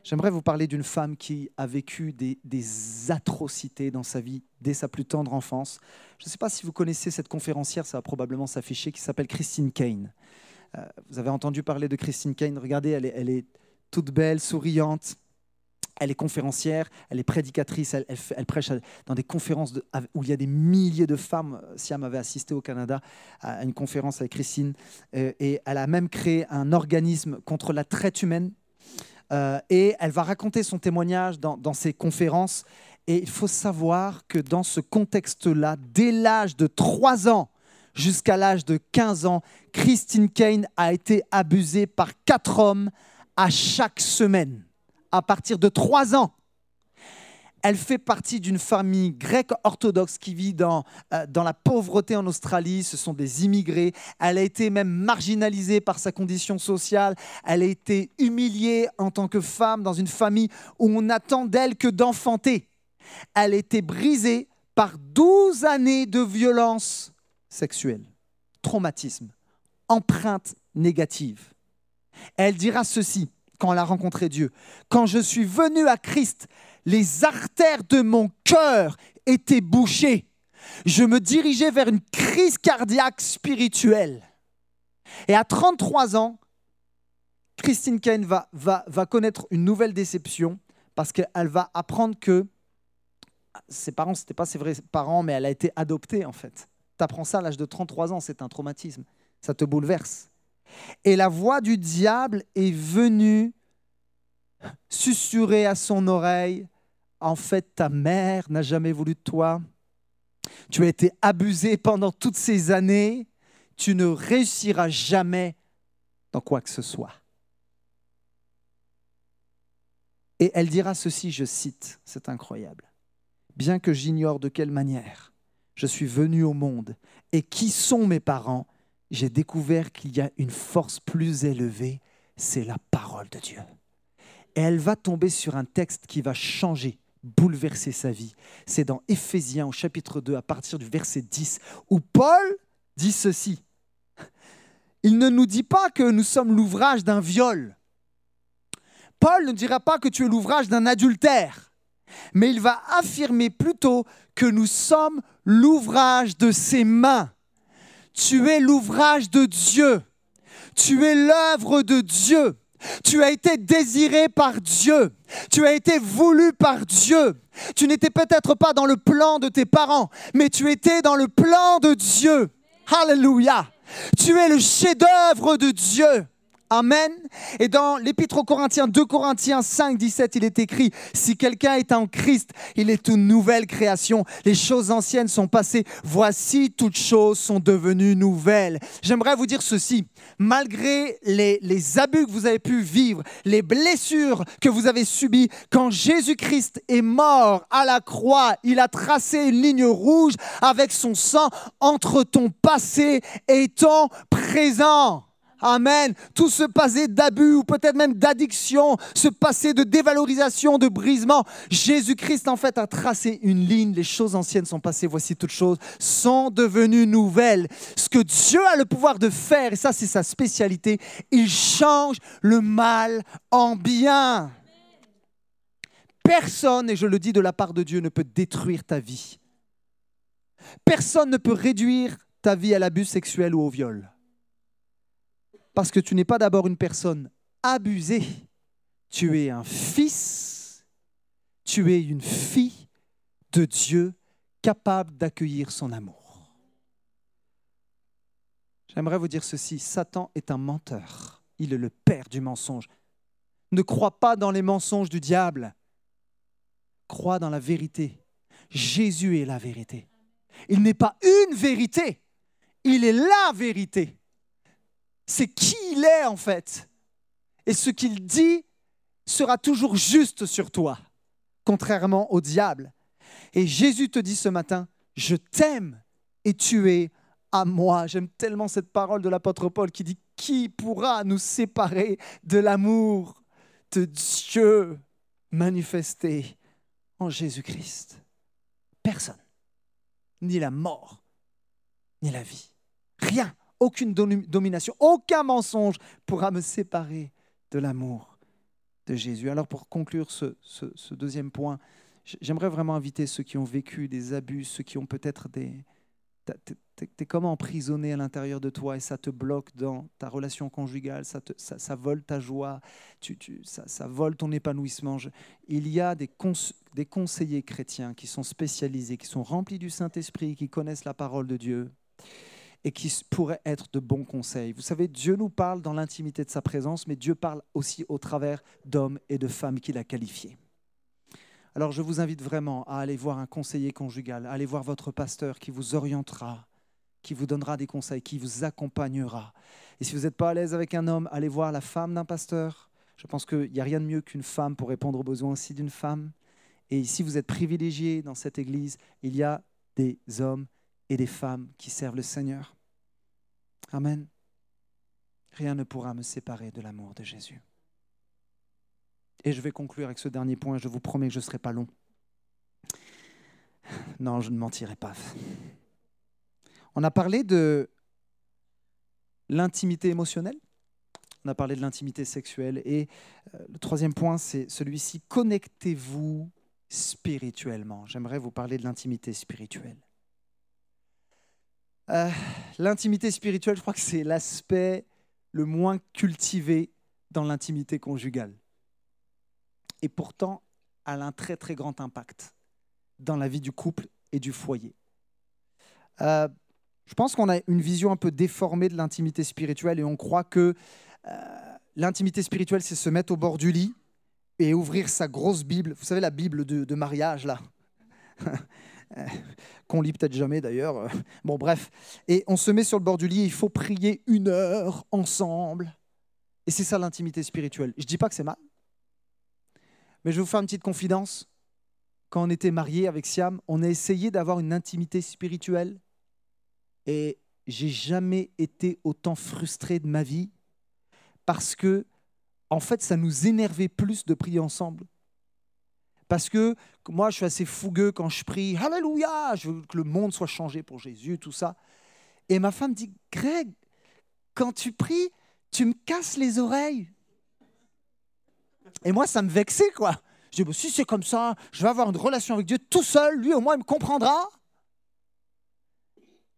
J'aimerais vous parler d'une femme qui a vécu des, atrocités dans sa vie dès sa plus tendre enfance. Je ne sais pas si vous connaissez cette conférencière, ça va probablement s'afficher, qui s'appelle Christine Kane. Euh, vous avez entendu parler de Christine Kane, regardez, elle est, toute belle, souriante. Elle est conférencière, elle est prédicatrice, elle, elle, prêche dans des conférences où il y a des milliers de femmes. Siam avait assisté au Canada à une conférence avec Christine euh, et elle a même créé un organisme contre la traite humaine euh, et elle va raconter son témoignage dans, ses conférences. Et il faut savoir que dans ce contexte-là, dès l'âge de 3 ans jusqu'à l'âge de 15 ans, Christine Kane a été abusée par quatre hommes à chaque semaine, à partir de 3 ans. Elle fait partie d'une famille grecque orthodoxe qui vit dans, euh, dans la pauvreté en Australie. Ce sont des immigrés. Elle a été même marginalisée par sa condition sociale. Elle a été humiliée en tant que femme dans une famille où on n'attend d'elle que d'enfanter. Elle a été brisée par 12 années de violence sexuelle, traumatisme, empreinte négative. Elle dira ceci quand elle a rencontré Dieu. Quand je suis venue à Christ, les artères de mon cœur étaient bouchées. Je me dirigeais vers une crise cardiaque spirituelle. Et à 33 ans, Christine Kane va, connaître une nouvelle déception parce qu'elle va apprendre que ses parents, ce n'étaient pas ses vrais parents, mais elle a été adoptée en fait. Tu ça à l'âge de 33 ans, c'est un traumatisme. Ça te bouleverse. Et la voix du diable est venue susurrer à son oreille, en fait, ta mère n'a jamais voulu de toi. Tu as été abusé pendant toutes ces années. Tu ne réussiras jamais dans quoi que ce soit. Et elle dira ceci, je cite, c'est incroyable. Bien que j'ignore de quelle manière je suis venu au monde et qui sont mes parents, j'ai découvert qu'il y a une force plus élevée, c'est la parole de Dieu. Et elle va tomber sur un texte qui va changer, bouleverser sa vie. C'est dans Éphésiens au chapitre 2 à partir du verset 10 où Paul dit ceci. Il ne nous dit pas que nous sommes l'ouvrage d'un viol. Paul ne dira pas que tu es l'ouvrage d'un adultère, mais il va affirmer plutôt que nous sommes l'ouvrage de ses mains. Tu es l'ouvrage de Dieu. Tu es l'œuvre de Dieu. Tu as été désiré par Dieu. Tu as été voulu par Dieu. Tu n'étais peut-être pas dans le plan de tes parents, mais tu étais dans le plan de Dieu. Alléluia. Tu es le chef-d'œuvre de Dieu. Amen. Et dans l'Épître aux Corinthiens, 2 Corinthiens 5, 17, il est écrit, si quelqu'un est en Christ, il est une nouvelle création. Les choses anciennes sont passées. Voici, toutes choses sont devenues nouvelles. J'aimerais vous dire ceci. Malgré les, les abus que vous avez pu vivre, les blessures que vous avez subies, quand Jésus-Christ est mort à la croix, il a tracé une ligne rouge avec son sang entre ton passé et ton présent. Amen. Tout ce passé d'abus ou peut-être même d'addiction, ce passé de dévalorisation, de brisement, Jésus-Christ en fait a tracé une ligne. Les choses anciennes sont passées, voici toutes choses sont devenues nouvelles. Ce que Dieu a le pouvoir de faire, et ça c'est sa spécialité, il change le mal en bien. Personne, et je le dis de la part de Dieu, ne peut détruire ta vie. Personne ne peut réduire ta vie à l'abus sexuel ou au viol. Parce que tu n'es pas d'abord une personne abusée, tu es un fils, tu es une fille de Dieu capable d'accueillir son amour. J'aimerais vous dire ceci, Satan est un menteur, il est le père du mensonge. Ne crois pas dans les mensonges du diable, crois dans la vérité. Jésus est la vérité. Il n'est pas une vérité, il est la vérité c'est qui il est en fait. Et ce qu'il dit sera toujours juste sur toi, contrairement au diable. Et Jésus te dit ce matin, je t'aime et tu es à moi. J'aime tellement cette parole de l'apôtre Paul qui dit, qui pourra nous séparer de l'amour de Dieu manifesté en Jésus-Christ? Personne. Ni la mort, ni la vie. Rien aucune domination, aucun mensonge pourra me séparer de l'amour de Jésus. Alors pour conclure ce, deuxième point, j'aimerais vraiment inviter ceux qui ont vécu des abus, ceux qui ont peut-être des... Tu es comme emprisonné à l'intérieur de toi et ça te bloque dans ta relation conjugale, ça, ça, vole ta joie, ça, vole ton épanouissement. il y a des conseillers chrétiens qui sont spécialisés, qui sont remplis du Saint-Esprit, qui connaissent la parole de Dieu et qui pourraient être de bons conseils. Vous savez, Dieu nous parle dans l'intimité de sa présence, mais Dieu parle aussi au travers d'hommes et de femmes qu'il a qualifiés. Alors je vous invite vraiment à aller voir un conseiller conjugal, à aller voir votre pasteur qui vous orientera, qui vous donnera des conseils, qui vous accompagnera. Et si vous n'êtes pas à l'aise avec un homme, allez voir la femme d'un pasteur. Je pense qu'il n'y a rien de mieux qu'une femme pour répondre aux besoins aussi d'une femme. Et si vous êtes privilégié dans cette église, il y a des hommes et des femmes qui servent le Seigneur. Amen. Rien ne pourra me séparer de l'amour de Jésus. Et je vais conclure avec ce dernier point, je vous promets que je ne serai pas long. Non, je ne mentirai pas. On a parlé de l'intimité émotionnelle, on a parlé de l'intimité sexuelle, et euh, le troisième point, c'est celui-ci, connectez-vous spirituellement. J'aimerais vous parler de l'intimité spirituelle. Euh, l'intimité spirituelle, je crois que c'est l'aspect le moins cultivé dans l'intimité conjugale. Et pourtant, elle a un très très grand impact dans la vie du couple et du foyer. Euh, Je pense qu'on a une vision un peu déformée de l'intimité spirituelle et on croit que euh, l'intimité spirituelle, c'est se mettre au bord du lit et ouvrir sa grosse Bible. Vous savez, la Bible de, mariage, là [laughs] [laughs] qu'on lit peut-être jamais d'ailleurs. Bon, bref. Et on se met sur le bord du lit, il faut prier une heure ensemble. Et c'est ça l'intimité spirituelle. Je ne dis pas que c'est mal, mais je vais vous faire une petite confidence. Quand on était mariés avec Siam, on a essayé d'avoir une intimité spirituelle et j'ai jamais été autant frustré de ma vie parce que, en fait, ça nous énervait plus de prier ensemble. Parce que moi, je suis assez fougueux quand je prie, Alléluia, je veux que le monde soit changé pour Jésus, tout ça. Et ma femme dit, Greg, quand tu pries, tu me casses les oreilles. Et moi, ça me vexait, quoi. Je dis, bah, si c'est comme ça, je vais avoir une relation avec Dieu tout seul, lui au moins il me comprendra.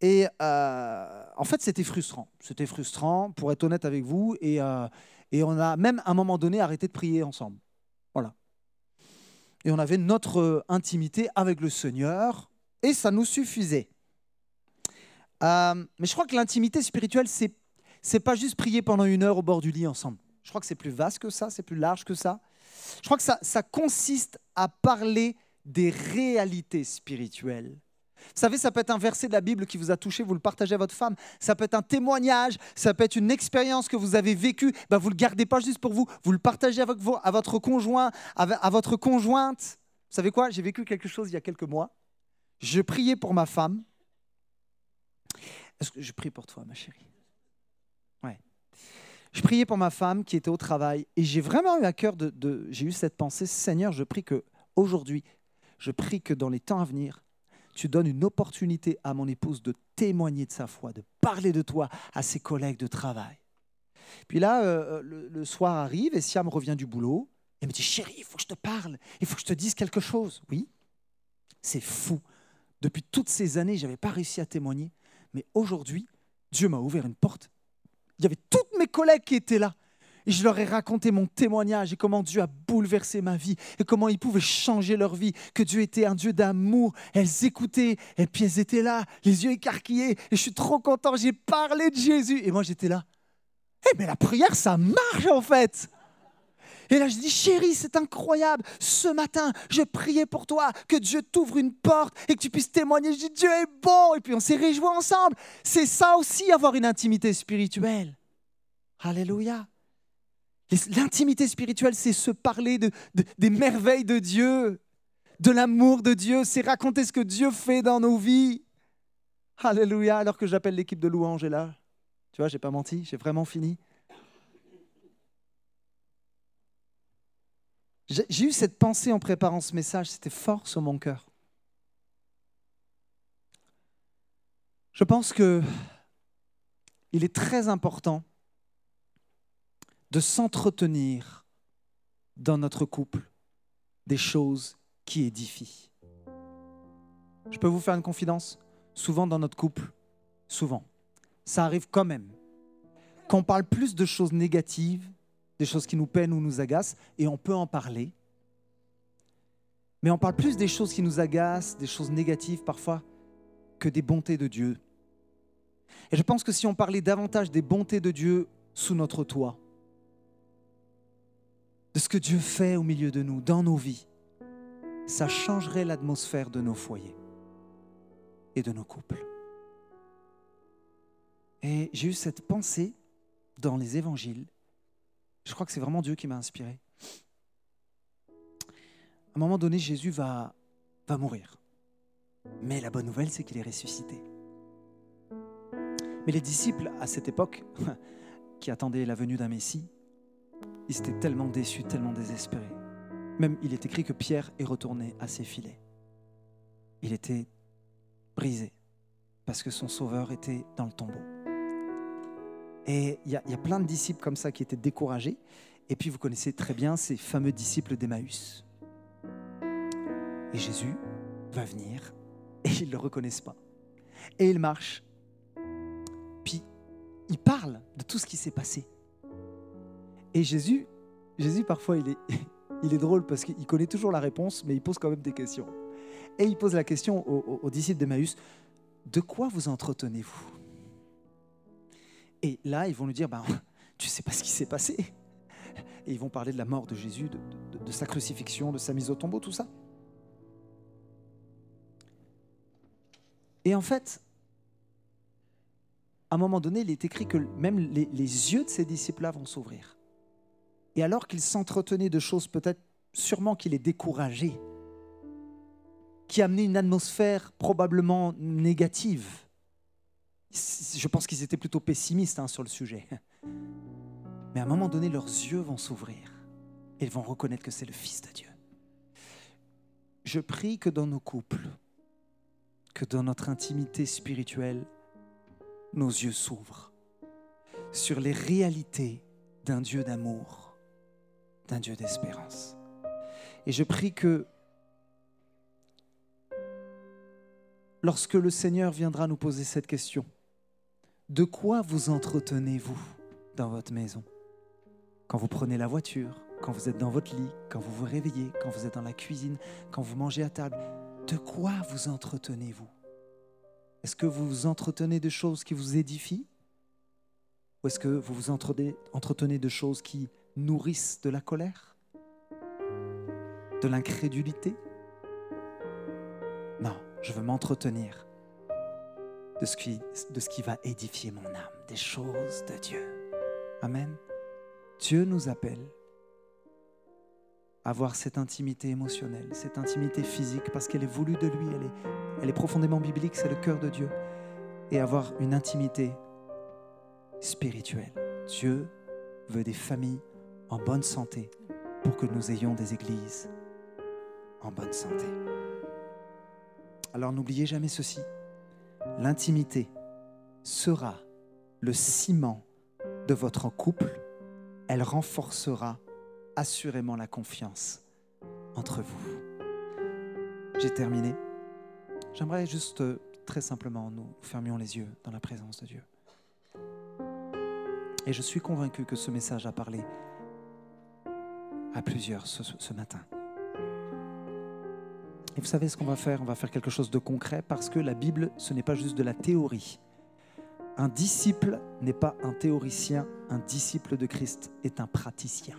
Et euh, en fait, c'était frustrant. C'était frustrant, pour être honnête avec vous. Et, euh, et on a même à un moment donné arrêté de prier ensemble. Et on avait notre euh, intimité avec le Seigneur, et ça nous suffisait. mais je crois que l'intimité spirituelle, c'est c'est pas juste prier pendant une heure au bord du lit ensemble. Je crois que c'est plus vaste que ça, c'est plus large que ça. Je crois que ça, ça consiste à parler des réalités spirituelles savez, ça peut être un verset de la Bible qui vous a touché, vous le partagez à votre femme. Ça peut être un témoignage, ça peut être une expérience que vous avez vécue. Ben, vous ne le gardez pas juste pour vous, vous le partagez avec à votre conjoint, à votre conjointe. Vous savez quoi? J'ai vécu quelque chose il y a quelques mois. Je priais pour ma femme. Est-ce que je prie pour toi, ma chérie? Ouais. Je priais pour ma femme qui était au travail et j'ai vraiment eu à cœur de, de j'ai eu cette pensée Seigneur, je prie que aujourd'hui, je prie que dans les temps à venir, tu donnes une opportunité à mon épouse de témoigner de sa foi, de parler de toi à ses collègues de travail. Puis là, euh, euh, le, soir arrive et Siam revient du boulot et me dit Chérie, il faut que je te parle, il faut que je te dise quelque chose. Oui, c'est fou. Depuis toutes ces années, je n'avais pas réussi à témoigner, mais aujourd'hui, Dieu m'a ouvert une porte. Il y avait toutes mes collègues qui étaient là. Et je leur ai raconté mon témoignage et comment Dieu a bouleversé ma vie et comment ils pouvaient changer leur vie, que Dieu était un Dieu d'amour. Elles écoutaient et puis elles étaient là, les yeux écarquillés. Et je suis trop content, j'ai parlé de Jésus. Et moi j'étais là. Eh mais la prière, ça marche en fait. Et là, je dis, chérie, c'est incroyable. Ce matin, je priais pour toi, que Dieu t'ouvre une porte et que tu puisses témoigner. Je dis, Dieu est bon. Et puis on s'est réjouis ensemble. C'est ça aussi, avoir une intimité spirituelle. Alléluia. L'intimité spirituelle, c'est se parler de, des merveilles de Dieu, de l'amour de Dieu, c'est raconter ce que Dieu fait dans nos vies. Alléluia, alors que j'appelle l'équipe de louange est là. Tu vois, j'ai pas menti, j'ai vraiment fini. J'ai eu cette pensée en préparant ce message, c'était fort sur mon cœur. Je pense que il est très important de s'entretenir dans notre couple des choses qui édifient. Je peux vous faire une confidence? Souvent dans notre couple, souvent, ça arrive quand même qu'on parle plus de choses négatives, des choses qui nous peinent ou nous agacent, et on peut en parler. Mais on parle plus des choses qui nous agacent, des choses négatives parfois, que des bontés de Dieu. Et je pense que si on parlait davantage des bontés de Dieu sous notre toit, de ce que Dieu fait au milieu de nous, dans nos vies, ça changerait l'atmosphère de nos foyers et de nos couples. Et j'ai eu cette pensée dans les évangiles. Je crois que c'est vraiment Dieu qui m'a inspiré. À un moment donné, Jésus va, va mourir. Mais la bonne nouvelle, c'est qu'il est ressuscité. Mais les disciples, à cette époque, [laughs] qui attendaient la venue d'un Messie, ils étaient tellement déçus, tellement désespérés. Même il est écrit que Pierre est retourné à ses filets. Il était brisé parce que son sauveur était dans le tombeau. Et il y, a plein de disciples comme ça qui étaient découragés. Et puis vous connaissez très bien ces fameux disciples d'Emmaüs. Et Jésus va venir et ils ne le reconnaissent pas. Et il marche. Puis il parle de tout ce qui s'est passé. Et Jésus, Jésus parfois, [laughs] il est, drôle parce qu'il connaît toujours la réponse, mais il pose quand même des questions. Et il pose la question aux, disciples d'Emmaüs, de quoi vous entretenez-vous? Et là, ils vont nous dire, ben, [laughs] tu sais pas ce qui s'est passé. [laughs] Et ils vont parler de la mort de Jésus, de, de sa crucifixion, de sa mise au tombeau, tout ça. Et en fait, à un moment donné, il est écrit que même les, yeux de ces disciples-là vont s'ouvrir. Et alors qu'ils s'entretenaient de choses peut-être sûrement qui les décourageaient, qui amenaient une atmosphère probablement négative, je pense qu'ils étaient plutôt pessimistes hein, sur le sujet. Mais à un moment donné, leurs yeux vont s'ouvrir et ils vont reconnaître que c'est le Fils de Dieu. Je prie que dans nos couples, que dans notre intimité spirituelle, nos yeux s'ouvrent sur les réalités d'un Dieu d'amour, d'un Dieu d'espérance. Et je prie que lorsque le Seigneur viendra nous poser cette question, de quoi vous entretenez-vous dans votre maison? Quand vous prenez la voiture, quand vous êtes dans votre lit, quand vous vous réveillez, quand vous êtes dans la cuisine, quand vous mangez à table, de quoi vous entretenez-vous? Est-ce que vous vous entretenez de choses qui vous édifient? Ou est-ce que vous vous entretenez de choses qui nourrissent de la colère De l'incrédulité? Non, je veux m'entretenir de ce, qui, va édifier mon âme, des choses de Dieu. Amen. Dieu nous appelle avoir cette intimité émotionnelle, cette intimité physique, parce qu'elle est voulue de lui, elle est, elle est profondément biblique, c'est le cœur de Dieu, et avoir une intimité spirituelle. Dieu veut des familles en bonne santé pour que nous ayons des églises en bonne santé. Alors n'oubliez jamais ceci, l'intimité sera le ciment de votre couple, elle renforcera assurément la confiance entre vous. J'ai terminé. J'aimerais juste euh, très simplement nous fermions les yeux dans la présence de Dieu. Et je suis convaincu que ce message a parlé à plusieurs ce, ce matin. Et vous savez ce qu'on va faire? On va faire quelque chose de concret parce que la Bible, ce n'est pas juste de la théorie. Un disciple n'est pas un théoricien, un disciple de Christ est un praticien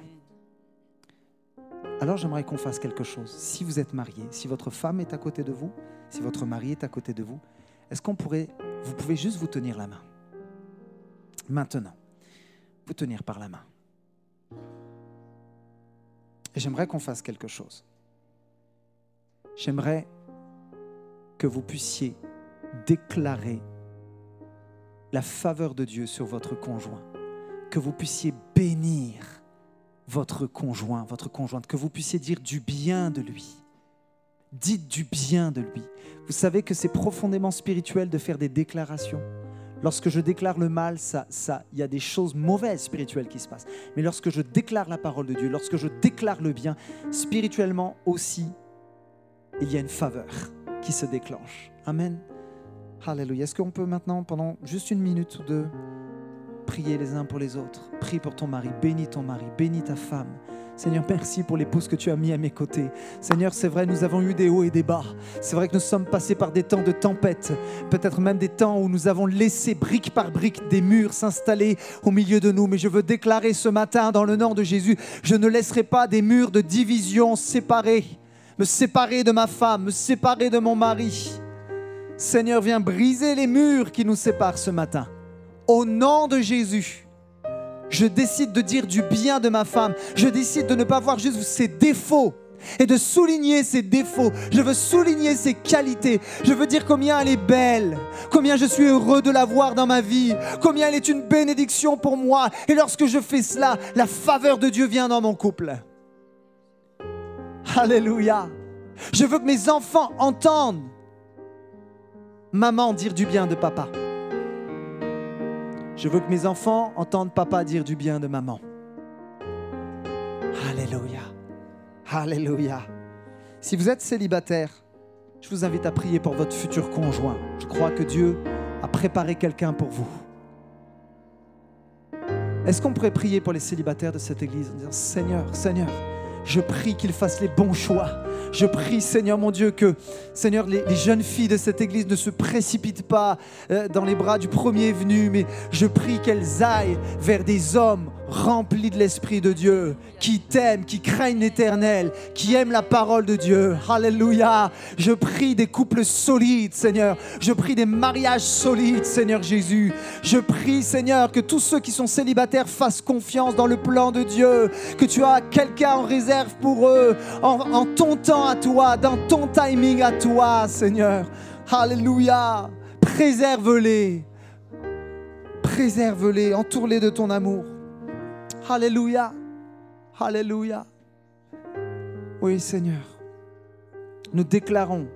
alors j'aimerais qu'on fasse quelque chose. Si vous êtes marié, si votre femme est à côté de vous, si votre mari est à côté de vous, est-ce qu'on pourrait, vous pouvez juste vous tenir la main? Maintenant, vous tenir par la main. Et j'aimerais qu'on fasse quelque chose. J'aimerais que vous puissiez déclarer la faveur de Dieu sur votre conjoint, que vous puissiez bénir votre conjoint, votre conjointe, que vous puissiez dire du bien de lui. Dites du bien de lui. Vous savez que c'est profondément spirituel de faire des déclarations. Lorsque je déclare le mal, ça, ça, il y a des choses mauvaises spirituelles qui se passent. Mais lorsque je déclare la parole de Dieu, lorsque je déclare le bien, spirituellement aussi, il y a une faveur qui se déclenche. Amen. Alléluia. Est-ce qu'on peut maintenant, pendant juste une minute ou deux, prier les uns pour les autres? Prie pour ton mari, bénis ton mari, bénis ta femme. Seigneur, merci pour l'épouse que tu as mis à mes côtés. Seigneur, c'est vrai, nous avons eu des hauts et des bas. C'est vrai que nous sommes passés par des temps de tempête, peut-être même des temps où nous avons laissé brique par brique des murs s'installer au milieu de nous. Mais je veux déclarer ce matin, dans le nom de Jésus, je ne laisserai pas des murs de division séparés, me séparer de ma femme, me séparer de mon mari. Seigneur, viens briser les murs qui nous séparent ce matin. Au nom de Jésus, je décide de dire du bien de ma femme. Je décide de ne pas voir juste ses défauts et de souligner ses défauts. Je veux souligner ses qualités. Je veux dire combien elle est belle, combien je suis heureux de la voir dans ma vie, combien elle est une bénédiction pour moi. Et lorsque je fais cela, la faveur de Dieu vient dans mon couple. Alléluia. Je veux que mes enfants entendent maman dire du bien de papa. Je veux que mes enfants entendent papa dire du bien de maman. Alléluia. Alléluia. Si vous êtes célibataire, je vous invite à prier pour votre futur conjoint. Je crois que Dieu a préparé quelqu'un pour vous. Est-ce qu'on pourrait prier pour les célibataires de cette église en disant Seigneur, Seigneur, je prie qu'ils fassent les bons choix Je prie, Seigneur mon Dieu, que, Seigneur, les, jeunes filles de cette église ne se précipitent pas euh, dans les bras du premier venu, mais je prie qu'elles aillent vers des hommes remplis de l'Esprit de Dieu, qui t'aiment, qui craignent l'Éternel, qui aiment la parole de Dieu. Alléluia. Je prie des couples solides, Seigneur. Je prie des mariages solides, Seigneur Jésus. Je prie, Seigneur, que tous ceux qui sont célibataires fassent confiance dans le plan de Dieu, que tu as quelqu'un en réserve pour eux, en, ton à toi, dans ton timing à toi, Seigneur. Alléluia. Préserve-les. Préserve-les, entoure-les de ton amour. Alléluia. Alléluia. Oui, Seigneur. Nous déclarons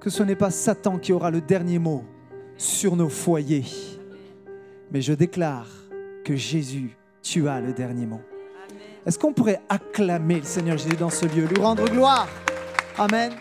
que ce n'est pas Satan qui aura le dernier mot sur nos foyers. Mais je déclare que Jésus, tu as le dernier mot. Est-ce qu'on pourrait acclamer le Seigneur Jésus dans ce lieu, lui rendre gloire? Amen.